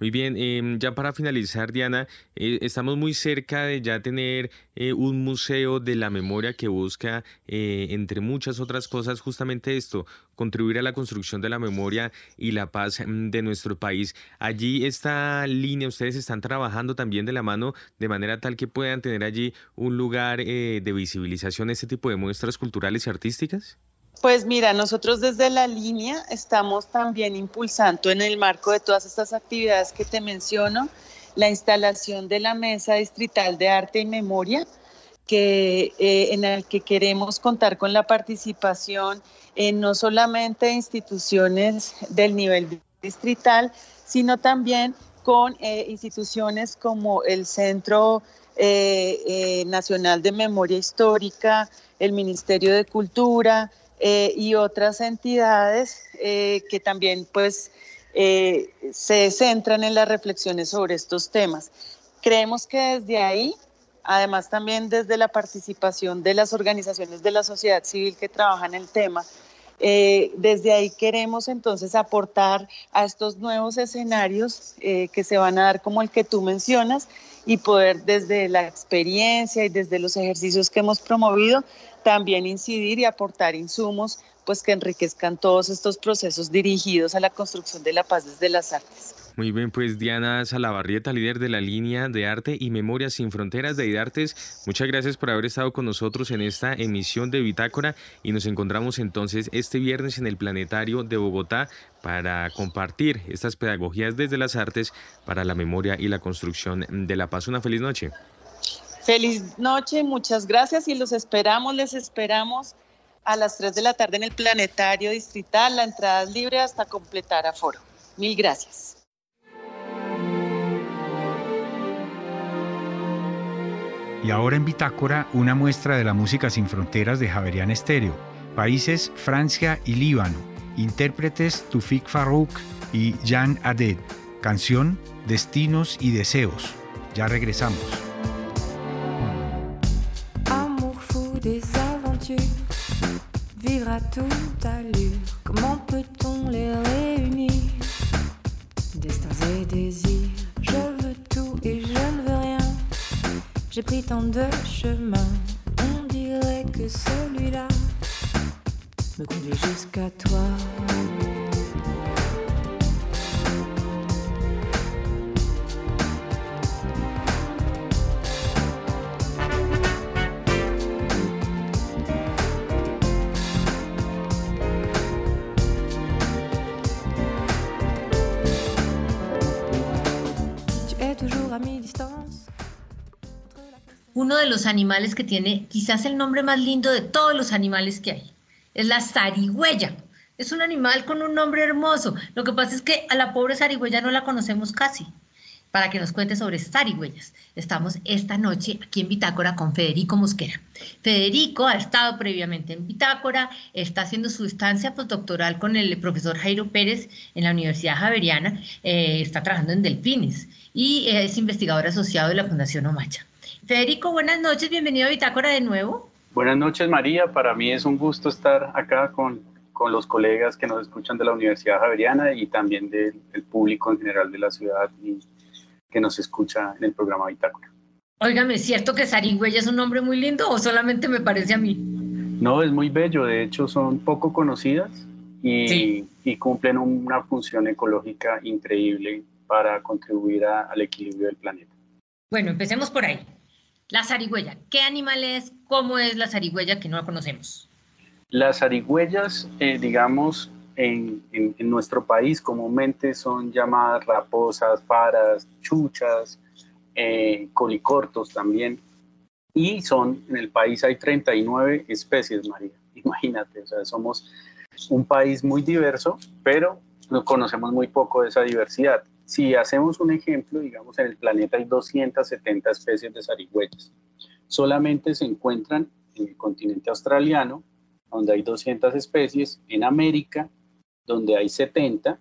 Muy bien, em, ya para finalizar, Diana, eh, estamos muy cerca de ya tener eh, un museo de la memoria que busca, eh, entre muchas otras cosas, justamente esto, contribuir a la construcción de la memoria y la paz mm, de nuestro país. Allí esta línea, ustedes están trabajando también de la mano de manera tal que puedan tener allí un lugar de visibilización este tipo de muestras culturales y artísticas. Pues mira, nosotros desde la línea estamos también impulsando en el marco de todas estas actividades que te menciono, la instalación de la Mesa Distrital de Arte y Memoria, que, eh, en el que queremos contar con la participación en no solamente instituciones del nivel distrital, sino también con eh, instituciones como el Centro eh, Nacional de Memoria Histórica, el Ministerio de Cultura, eh, y otras entidades eh, que también pues eh, se centran en las reflexiones sobre estos temas. Creemos que desde ahí, además también desde la participación de las organizaciones de la sociedad civil que trabajan el tema, desde ahí queremos entonces aportar a estos nuevos escenarios que se van a dar como el que tú mencionas y poder desde la experiencia y desde los ejercicios que hemos promovido también incidir y aportar insumos pues que enriquezcan todos estos procesos dirigidos a la construcción de la paz desde las artes. Muy bien, pues Diana Salabarrieta, líder de la línea de arte y memoria sin fronteras de IDARTES, muchas gracias por haber estado con nosotros en esta emisión de Bitácora y nos encontramos entonces este viernes en el Planetario de Bogotá para compartir estas pedagogías desde las artes para la memoria y la construcción de la paz. Una feliz noche. Feliz noche, muchas gracias y los esperamos, les esperamos a las 3 de la tarde en el Planetario Distrital. La entrada es libre hasta completar aforo. Mil gracias. Y ahora en Bitácora, una muestra de la música sin fronteras de Javerian Estéreo. Países Francia y Líbano. Intérpretes Tufik Farouk y Jan Aded. Canción Destinos y Deseos. Ya regresamos. À toute allure. Comment peut-on les réunir? Destins et désirs, je veux tout et je ne veux rien. J'ai pris tant de chemins, on dirait que celui-là me conduit jusqu'à toi. Uno de los animales que tiene quizás el nombre más lindo de todos los animales que hay es la zarigüeya. Es un animal con un nombre hermoso. Lo que pasa es que a la pobre zarigüeya no la conocemos casi. Para que nos cuente sobre zarigüeyas, estamos esta noche aquí en Bitácora con Federico Mosquera. Federico ha estado previamente en Bitácora, está haciendo su estancia postdoctoral con el profesor Jairo Pérez en la Universidad Javeriana, eh, está trabajando en Delfines y es investigador asociado de la Fundación Omacha. Federico, buenas noches, bienvenido a Bitácora de nuevo. Buenas noches, María. Para mí es un gusto estar acá con, con los colegas que nos escuchan de la Universidad Javeriana y también del, público en general de la ciudad que nos escucha en el programa Bitácora. Óigame, ¿es cierto que zarigüeya es un nombre muy lindo o solamente me parece a mí? No, es muy bello. De hecho, son poco conocidas y, Sí. y cumplen una función ecológica increíble para contribuir a- al equilibrio del planeta. Bueno, empecemos por ahí. La zarigüeya, ¿qué animal es? ¿Cómo es la zarigüeya que no la conocemos? Las zarigüeyas, eh, digamos, en, en- en nuestro país comúnmente son llamadas raposas, faras, chuchas, eh, colicortos también. Y son, en el país hay 39 especies, María. Imagínate, o sea, somos un país muy diverso, pero no conocemos muy poco de esa diversidad. Si hacemos un ejemplo, digamos, en el planeta hay 270 especies de zarigüeyas. Solamente se encuentran en el continente australiano, donde hay 200 especies, en América, donde hay 70,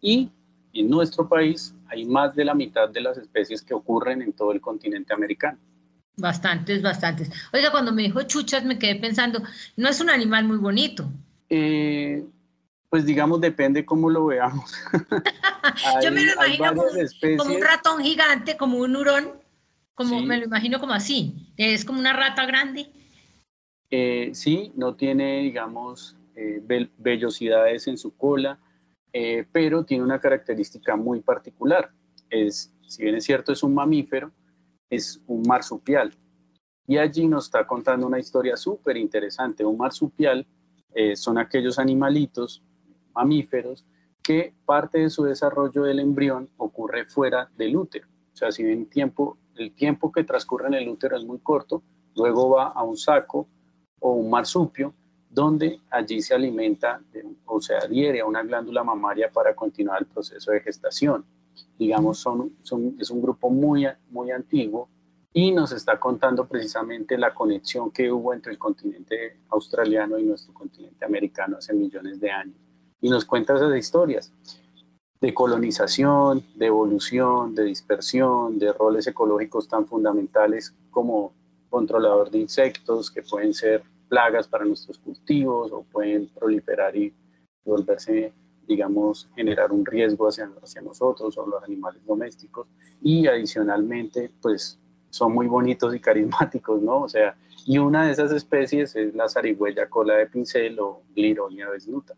y en nuestro país hay más de la mitad de las especies que ocurren en todo el continente americano. Bastantes, bastantes. Oiga, cuando me dijo chuchas me quedé pensando, no es un animal muy bonito. Eh, pues digamos, depende cómo lo veamos. Yo me lo Hay- hay imagino como, un ratón gigante, como un hurón, como Sí. me lo imagino como así. Es como una rata grande. Eh, sí, no tiene, digamos, eh, vel- vellosidades en su cola, eh, pero tiene una característica muy particular. Es, si bien es cierto, es un mamífero, es un marsupial. Y allí nos está contando una historia súper interesante. Un marsupial eh, son aquellos animalitos mamíferos que parte de su desarrollo del embrión ocurre fuera del útero. O sea, si bien tiempo, el tiempo que transcurre en el útero es muy corto, luego va a un saco o un marsupio, donde allí se alimenta o se adhiere a una glándula mamaria para continuar el proceso de gestación. Digamos, son- es un grupo muy, muy antiguo y nos está contando precisamente la conexión que hubo entre el continente australiano y nuestro continente americano hace millones de años. Y nos cuenta esas historias de colonización, de evolución, de dispersión, de roles ecológicos tan fundamentales como controlador de insectos, que pueden ser plagas para nuestros cultivos o pueden proliferar y volverse, digamos, generar un riesgo hacia, hacia nosotros o los animales domésticos. Y adicionalmente, pues son muy bonitos y carismáticos, ¿no? O sea, y una de esas especies es la zarigüeya cola de pincel o Glironia desnuta.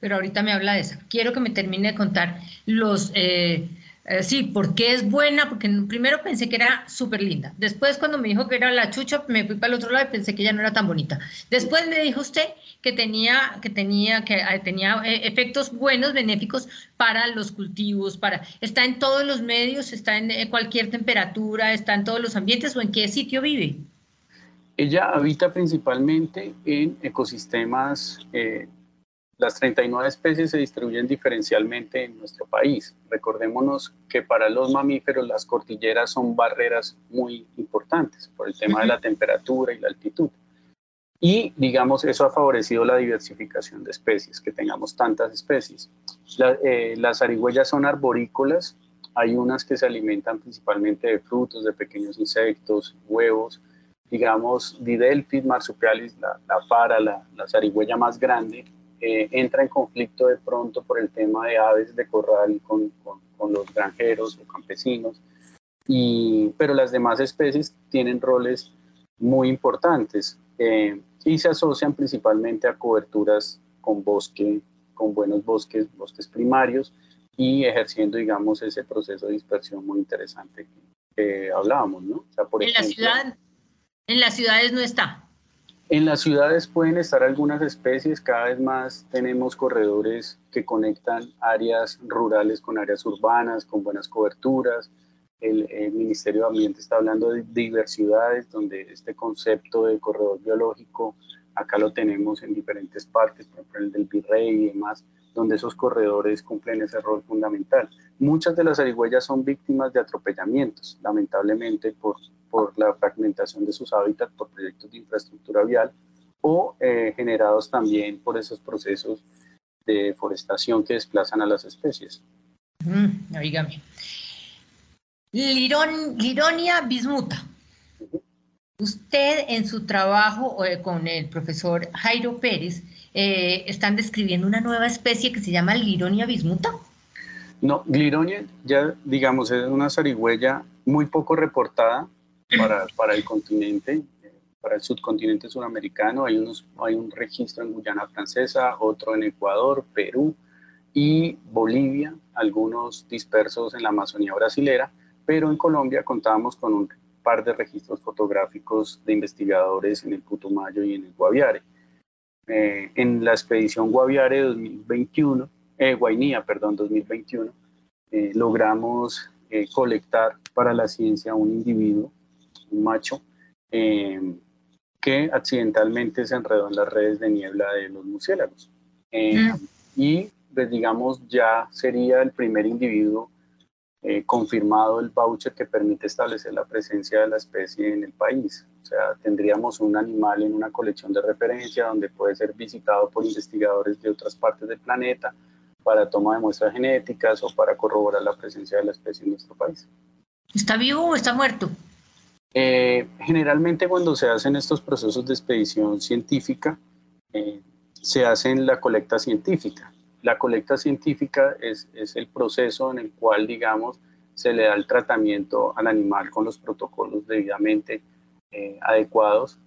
Pero ahorita me habla de esa. Quiero que me termine de contar los, eh, eh, sí, por qué es buena, porque primero pensé que era súper linda. Después cuando me dijo que era la chucha, me fui para el otro lado y pensé que ya no era tan bonita. Después me dijo usted que tenía, que tenía, que eh, tenía eh, efectos buenos, benéficos para los cultivos, para, está en todos los medios, está en cualquier temperatura, está en todos los ambientes o en qué sitio vive. Ella habita principalmente en ecosistemas, las 39 especies se distribuyen diferencialmente en nuestro país. Recordémonos que para los mamíferos las cordilleras son barreras muy importantes por el tema de la temperatura y la altitud. Y digamos, eso ha favorecido la diversificación de especies, que tengamos tantas especies. La- eh, las zarigüeyas son arborícolas, hay unas que se alimentan principalmente de frutos, de pequeños insectos, huevos, digamos, Didelphis marsupialis, la, la para, la, la zarigüeya más grande, eh, entra en conflicto de pronto por el tema de aves de corral con, con, con los granjeros o campesinos, y, pero las demás especies tienen roles muy importantes eh, y se asocian principalmente a coberturas con bosque, con buenos bosques, bosques primarios y ejerciendo, digamos, ese proceso de dispersión muy interesante que, que hablábamos, ¿no? O sea, por En la ejemplo, ciudad, en las ciudades no está. En las ciudades pueden estar algunas especies, cada vez más tenemos corredores que conectan áreas rurales con áreas urbanas, con buenas coberturas. el, Ministerio de Ambiente está hablando de diversidades, donde este concepto de corredor biológico, acá lo tenemos en diferentes partes, por ejemplo el del Virrey y demás, donde esos corredores cumplen ese rol fundamental. Muchas de las zarigüeyas son víctimas de atropellamientos, lamentablemente por, por la fragmentación de sus hábitats por proyectos de infraestructura vial o eh, generados también por esos procesos de deforestación que desplazan a las especies. Mm, oígame. Lironia bismuta. Usted en su trabajo eh, con el profesor Jairo Pérez eh, están describiendo una nueva especie que se llama Lironia bismuta. No, Glironia ya digamos es una zarigüeya muy poco reportada para, para el continente, para el subcontinente suramericano. Hay, unos, hay un registro en Guyana Francesa, otro en Ecuador, Perú y Bolivia, algunos dispersos en la Amazonía brasilera pero en Colombia contábamos con un par de registros fotográficos de investigadores en el Putumayo y en el Guaviare. Eh, en la expedición Guaviare 2021, eh, Guainía, perdón, 2021, eh, logramos eh, colectar para la ciencia un individuo, un macho, que accidentalmente se enredó en las redes de niebla de los murciélagos. Mm. Y, pues, digamos, ya sería el primer individuo eh, confirmado el voucher que permite establecer la presencia de la especie en el país. O sea, tendríamos un animal en una colección de referencia donde puede ser visitado por investigadores de otras partes del planeta para toma de muestras genéticas o para corroborar la presencia de la especie en nuestro país. ¿Está vivo o está muerto? Eh, generalmente cuando se hacen estos procesos de expedición científica, eh, se hacen la colecta científica. La colecta científica es, es, el proceso en el cual, digamos, se le da el tratamiento al animal con los protocolos debidamente eh, adecuados,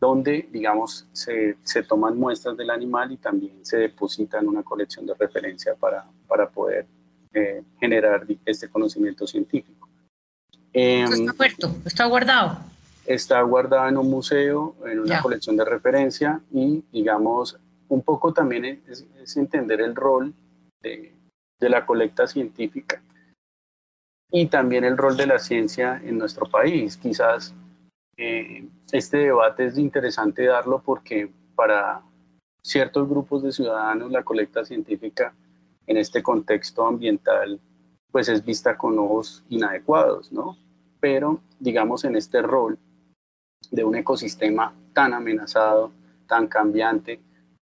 donde, digamos, se, se, toman muestras del animal y también se deposita en una colección de referencia para, para poder eh, generar este conocimiento científico. está em, está guardado. Está guardado en un museo, en una colección de referencia y, digamos, un poco también es, entender el rol de, la colecta científica y también el rol de la ciencia en nuestro país. Quizás eh, este debate es interesante darlo porque para ciertos grupos de ciudadanos la colecta científica en este contexto ambiental pues es vista con ojos inadecuados, ¿no? Pero digamos en este rol de un ecosistema tan amenazado, tan cambiante,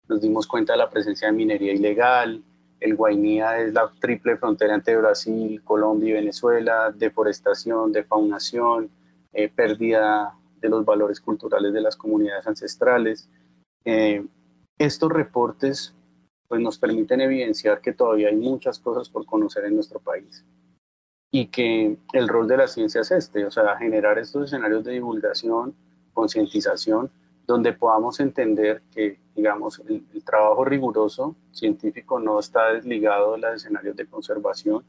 nos dimos cuenta de la presencia de minería ilegal, el Guainía es la triple frontera entre Brasil, Colombia y Venezuela, deforestación, defaunación, eh, pérdida de los valores culturales de las comunidades ancestrales. Eh, estos reportes pues, nos permiten evidenciar que todavía hay muchas cosas por conocer en nuestro país y que el rol de la ciencia es este, o sea, generar estos escenarios de divulgación, concientización, donde podamos entender que, digamos, el, trabajo riguroso científico no está desligado de los escenarios de conservación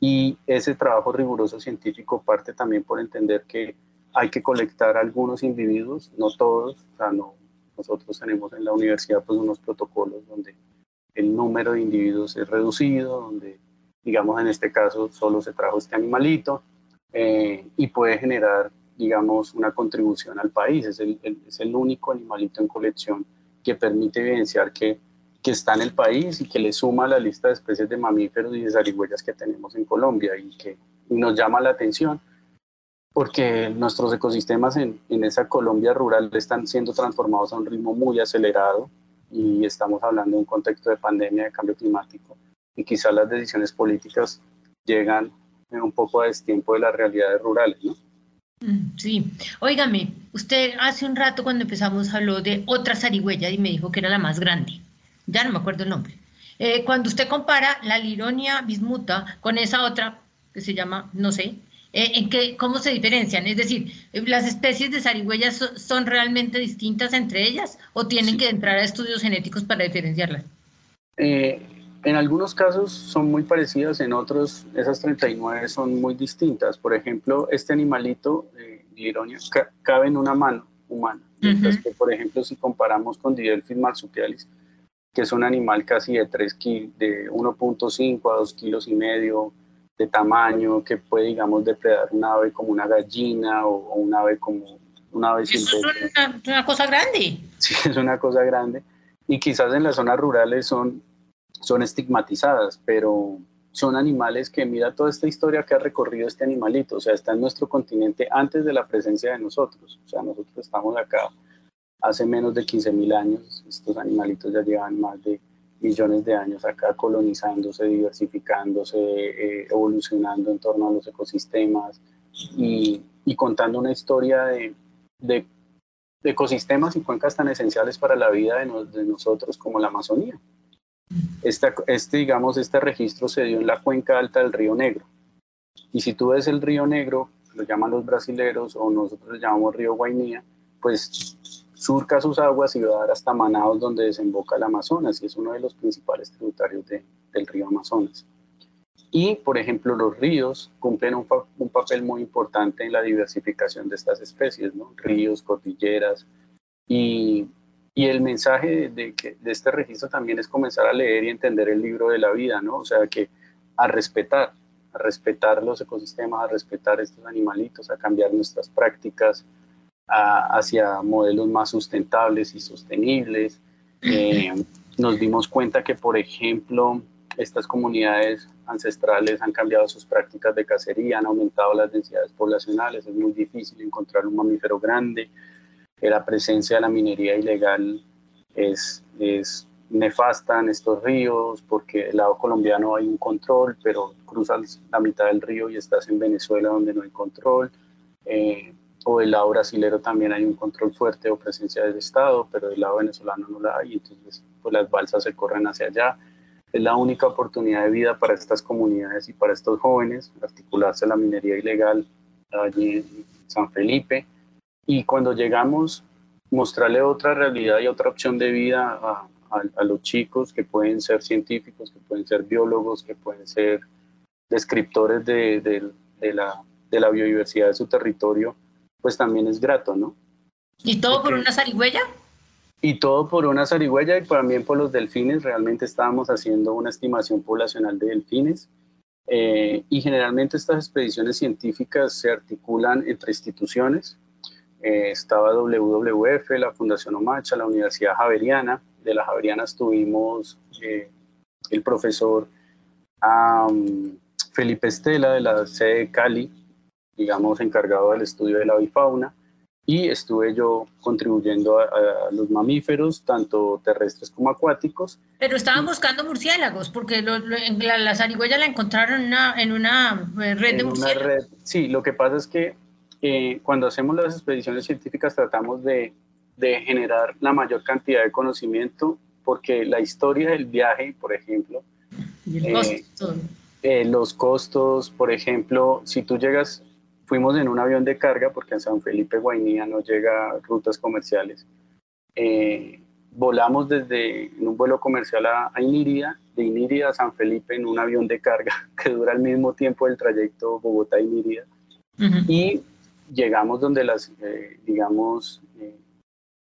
y ese trabajo riguroso científico parte también por entender que hay que colectar algunos individuos, no todos, o sea, no, nosotros tenemos en la universidad pues unos protocolos donde el número de individuos es reducido, donde digamos en este caso solo se trajo este animalito eh, y puede generar digamos, una contribución al país. Es el, es el único animalito en colección que permite evidenciar que, que, está en el país y que le suma a la lista de especies de mamíferos y de zarigüeyas que tenemos en Colombia y que nos llama la atención porque nuestros ecosistemas en, en esa Colombia rural están siendo transformados a un ritmo muy acelerado y estamos hablando de un contexto de pandemia, de cambio climático y quizás las decisiones políticas llegan un poco a destiempo de las realidades rurales, ¿no? Mm, sí, óigame, usted hace un rato cuando empezamos habló de otra zarigüeya y me dijo que era la más grande. Ya no me acuerdo el nombre. Eh, cuando usted compara la Lironia bismuta con esa otra que se llama, no sé, eh, ¿en qué, ¿cómo se diferencian? Es decir, eh, ¿las especies de zarigüeyas son, realmente distintas entre ellas o tienen que entrar a estudios genéticos para diferenciarlas? En algunos casos son muy parecidas, en otros esas 39 son muy distintas. Por ejemplo, este animalito, eh, Lironia, cabe en una mano humana. Mientras que, por ejemplo, si comparamos con Didelphis marsupialis, que es un animal casi de 3 de 1.5 a 2 kilos y medio, tamaño, que puede, digamos, depredar un ave como una gallina o, un ave como una ave silvestre. Es una, cosa grande. Sí, es una cosa grande. Y quizás en las zonas rurales son, son estigmatizadas, pero son animales que mira toda esta historia que ha recorrido este animalito, o sea, está en nuestro continente antes de la presencia de nosotros, o sea, nosotros estamos acá hace menos de 15.000 años, estos animalitos ya llevan más de millones de años acá colonizándose, diversificándose, eh, evolucionando en torno a los ecosistemas y, contando una historia de, de, ecosistemas y cuencas tan esenciales para la vida de, de nosotros como la Amazonía. Este, digamos, este registro se dio en la cuenca alta del río Negro. Y si tú ves el río Negro, lo llaman los brasileros o nosotros lo llamamos río Guainía, pues surca sus aguas y va a dar hasta Manaus donde desemboca el Amazonas y es uno de los principales tributarios del río Amazonas. Y, por ejemplo, los ríos cumplen un, un, papel muy importante en la diversificación de estas especies, ¿no? Ríos, cordilleras. Y y el mensaje de, que, de este registro también es comenzar a leer y entender el libro de la vida, ¿no? O sea, que a respetar, a respetar los ecosistemas, a respetar estos animalitos, a cambiar nuestras prácticas hacia modelos más sustentables y sostenibles. Eh, nos dimos cuenta que, por ejemplo, estas comunidades ancestrales han cambiado sus prácticas de cacería, han aumentado las densidades poblacionales, es muy difícil encontrar un mamífero grande, la presencia de la minería ilegal es, es nefasta en estos ríos porque del lado colombiano hay un control, pero cruzas la mitad del río y estás en Venezuela donde no hay control. Eh, o del lado brasilero también hay un control fuerte o presencia del Estado, pero del lado venezolano no la hay, entonces pues las balsas se corren hacia allá. Es la única oportunidad de vida para estas comunidades y para estos jóvenes, articularse a la minería ilegal allí en San Felipe y cuando llegamos, mostrarle otra realidad y otra opción de vida a, a, los chicos que pueden ser científicos, que pueden ser biólogos, que pueden ser descriptores de, de, la, de la biodiversidad de su territorio, pues también es grato, ¿no? ¿Y todo por una zarigüeya? Y todo por una zarigüeya y también por los delfines. Realmente estábamos haciendo una estimación poblacional de delfines. Eh, y generalmente estas expediciones científicas se articulan entre instituciones, eh, estaba WWF, la Fundación Omacha, la Universidad Javeriana. De las Javerianas tuvimos eh, el profesor Felipe Estela de la sede de Cali, digamos, encargado del estudio de la bifauna. Y estuve yo contribuyendo a, los mamíferos, tanto terrestres como acuáticos. Pero estaban buscando murciélagos, porque la, la, zarigüeya la encontraron en una, en una eh, red de murciélagos. sí, lo que pasa es que eh, cuando hacemos las expediciones científicas tratamos de, de, generar la mayor cantidad de conocimiento porque la historia del viaje, por ejemplo, eh, eh, los costos, por ejemplo, si tú llegas, fuimos en un avión de carga porque en San Felipe Guainía no llega rutas comerciales. volamos desde en un vuelo comercial a, a Inírida, de Inírida a San Felipe en un avión de carga que dura el mismo tiempo del trayecto Bogotá-Inírida. Y llegamos donde las, eh, digamos, eh,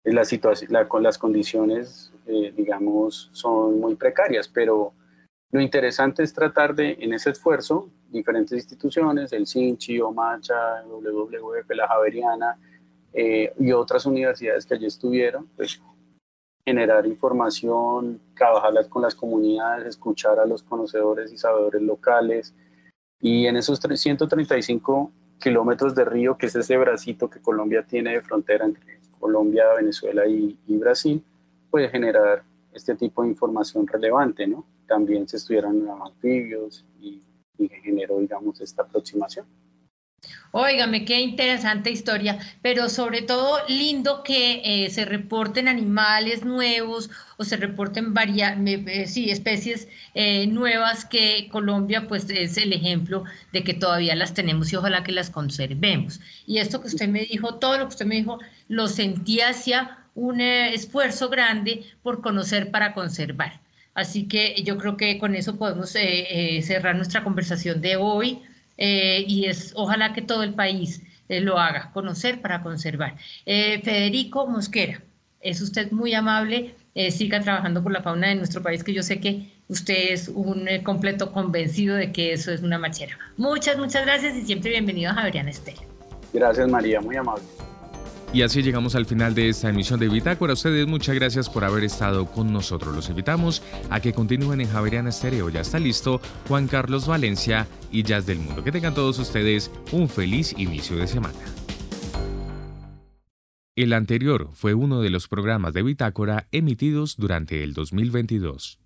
la situación, con las condiciones, eh, digamos, son muy precarias, pero lo interesante es tratar de, en ese esfuerzo, diferentes instituciones, el CINCHI, OMACHA, WWF, la Javeriana y otras universidades que allí estuvieron, pues generar información, trabajar con las comunidades, escuchar a los conocedores y sabedores locales. Y en esos 135 kilómetros de río, que es ese bracito que Colombia tiene de frontera entre Colombia, Venezuela y, Brasil, puede generar este tipo de información relevante, ¿no? También se estudiaron anfibios y, y generó, digamos, esta aproximación. Óigame, qué interesante historia, pero sobre todo lindo que eh, se reporten animales nuevos o se reporten varias, sí, especies eh, nuevas que Colombia pues es el ejemplo de que todavía las tenemos y ojalá que las conservemos. Y esto que usted me dijo, todo lo que usted me dijo, lo sentí hacia un eh, esfuerzo grande por conocer para conservar. Así que yo creo que con eso podemos cerrar nuestra conversación de hoy. Eh, y es ojalá que todo el país eh, lo haga, conocer para conservar. Eh, Federico Mosquera. Es usted muy amable, eh, siga trabajando por la fauna de nuestro país, que yo sé que usted es un completo convencido de que eso es una machera. Muchas, muchas gracias y siempre bienvenido a Javeriana Estéreo. Gracias María, muy amable. Y así llegamos al final de esta emisión de Bitácora. Ustedes muchas gracias por haber estado con nosotros. Los invitamos a que continúen en Javeriana Estéreo. Ya está listo Juan Carlos Valencia y Jazz del Mundo. Que tengan todos ustedes un feliz inicio de semana. El anterior fue uno de los programas de Bitácora emitidos durante el 2022.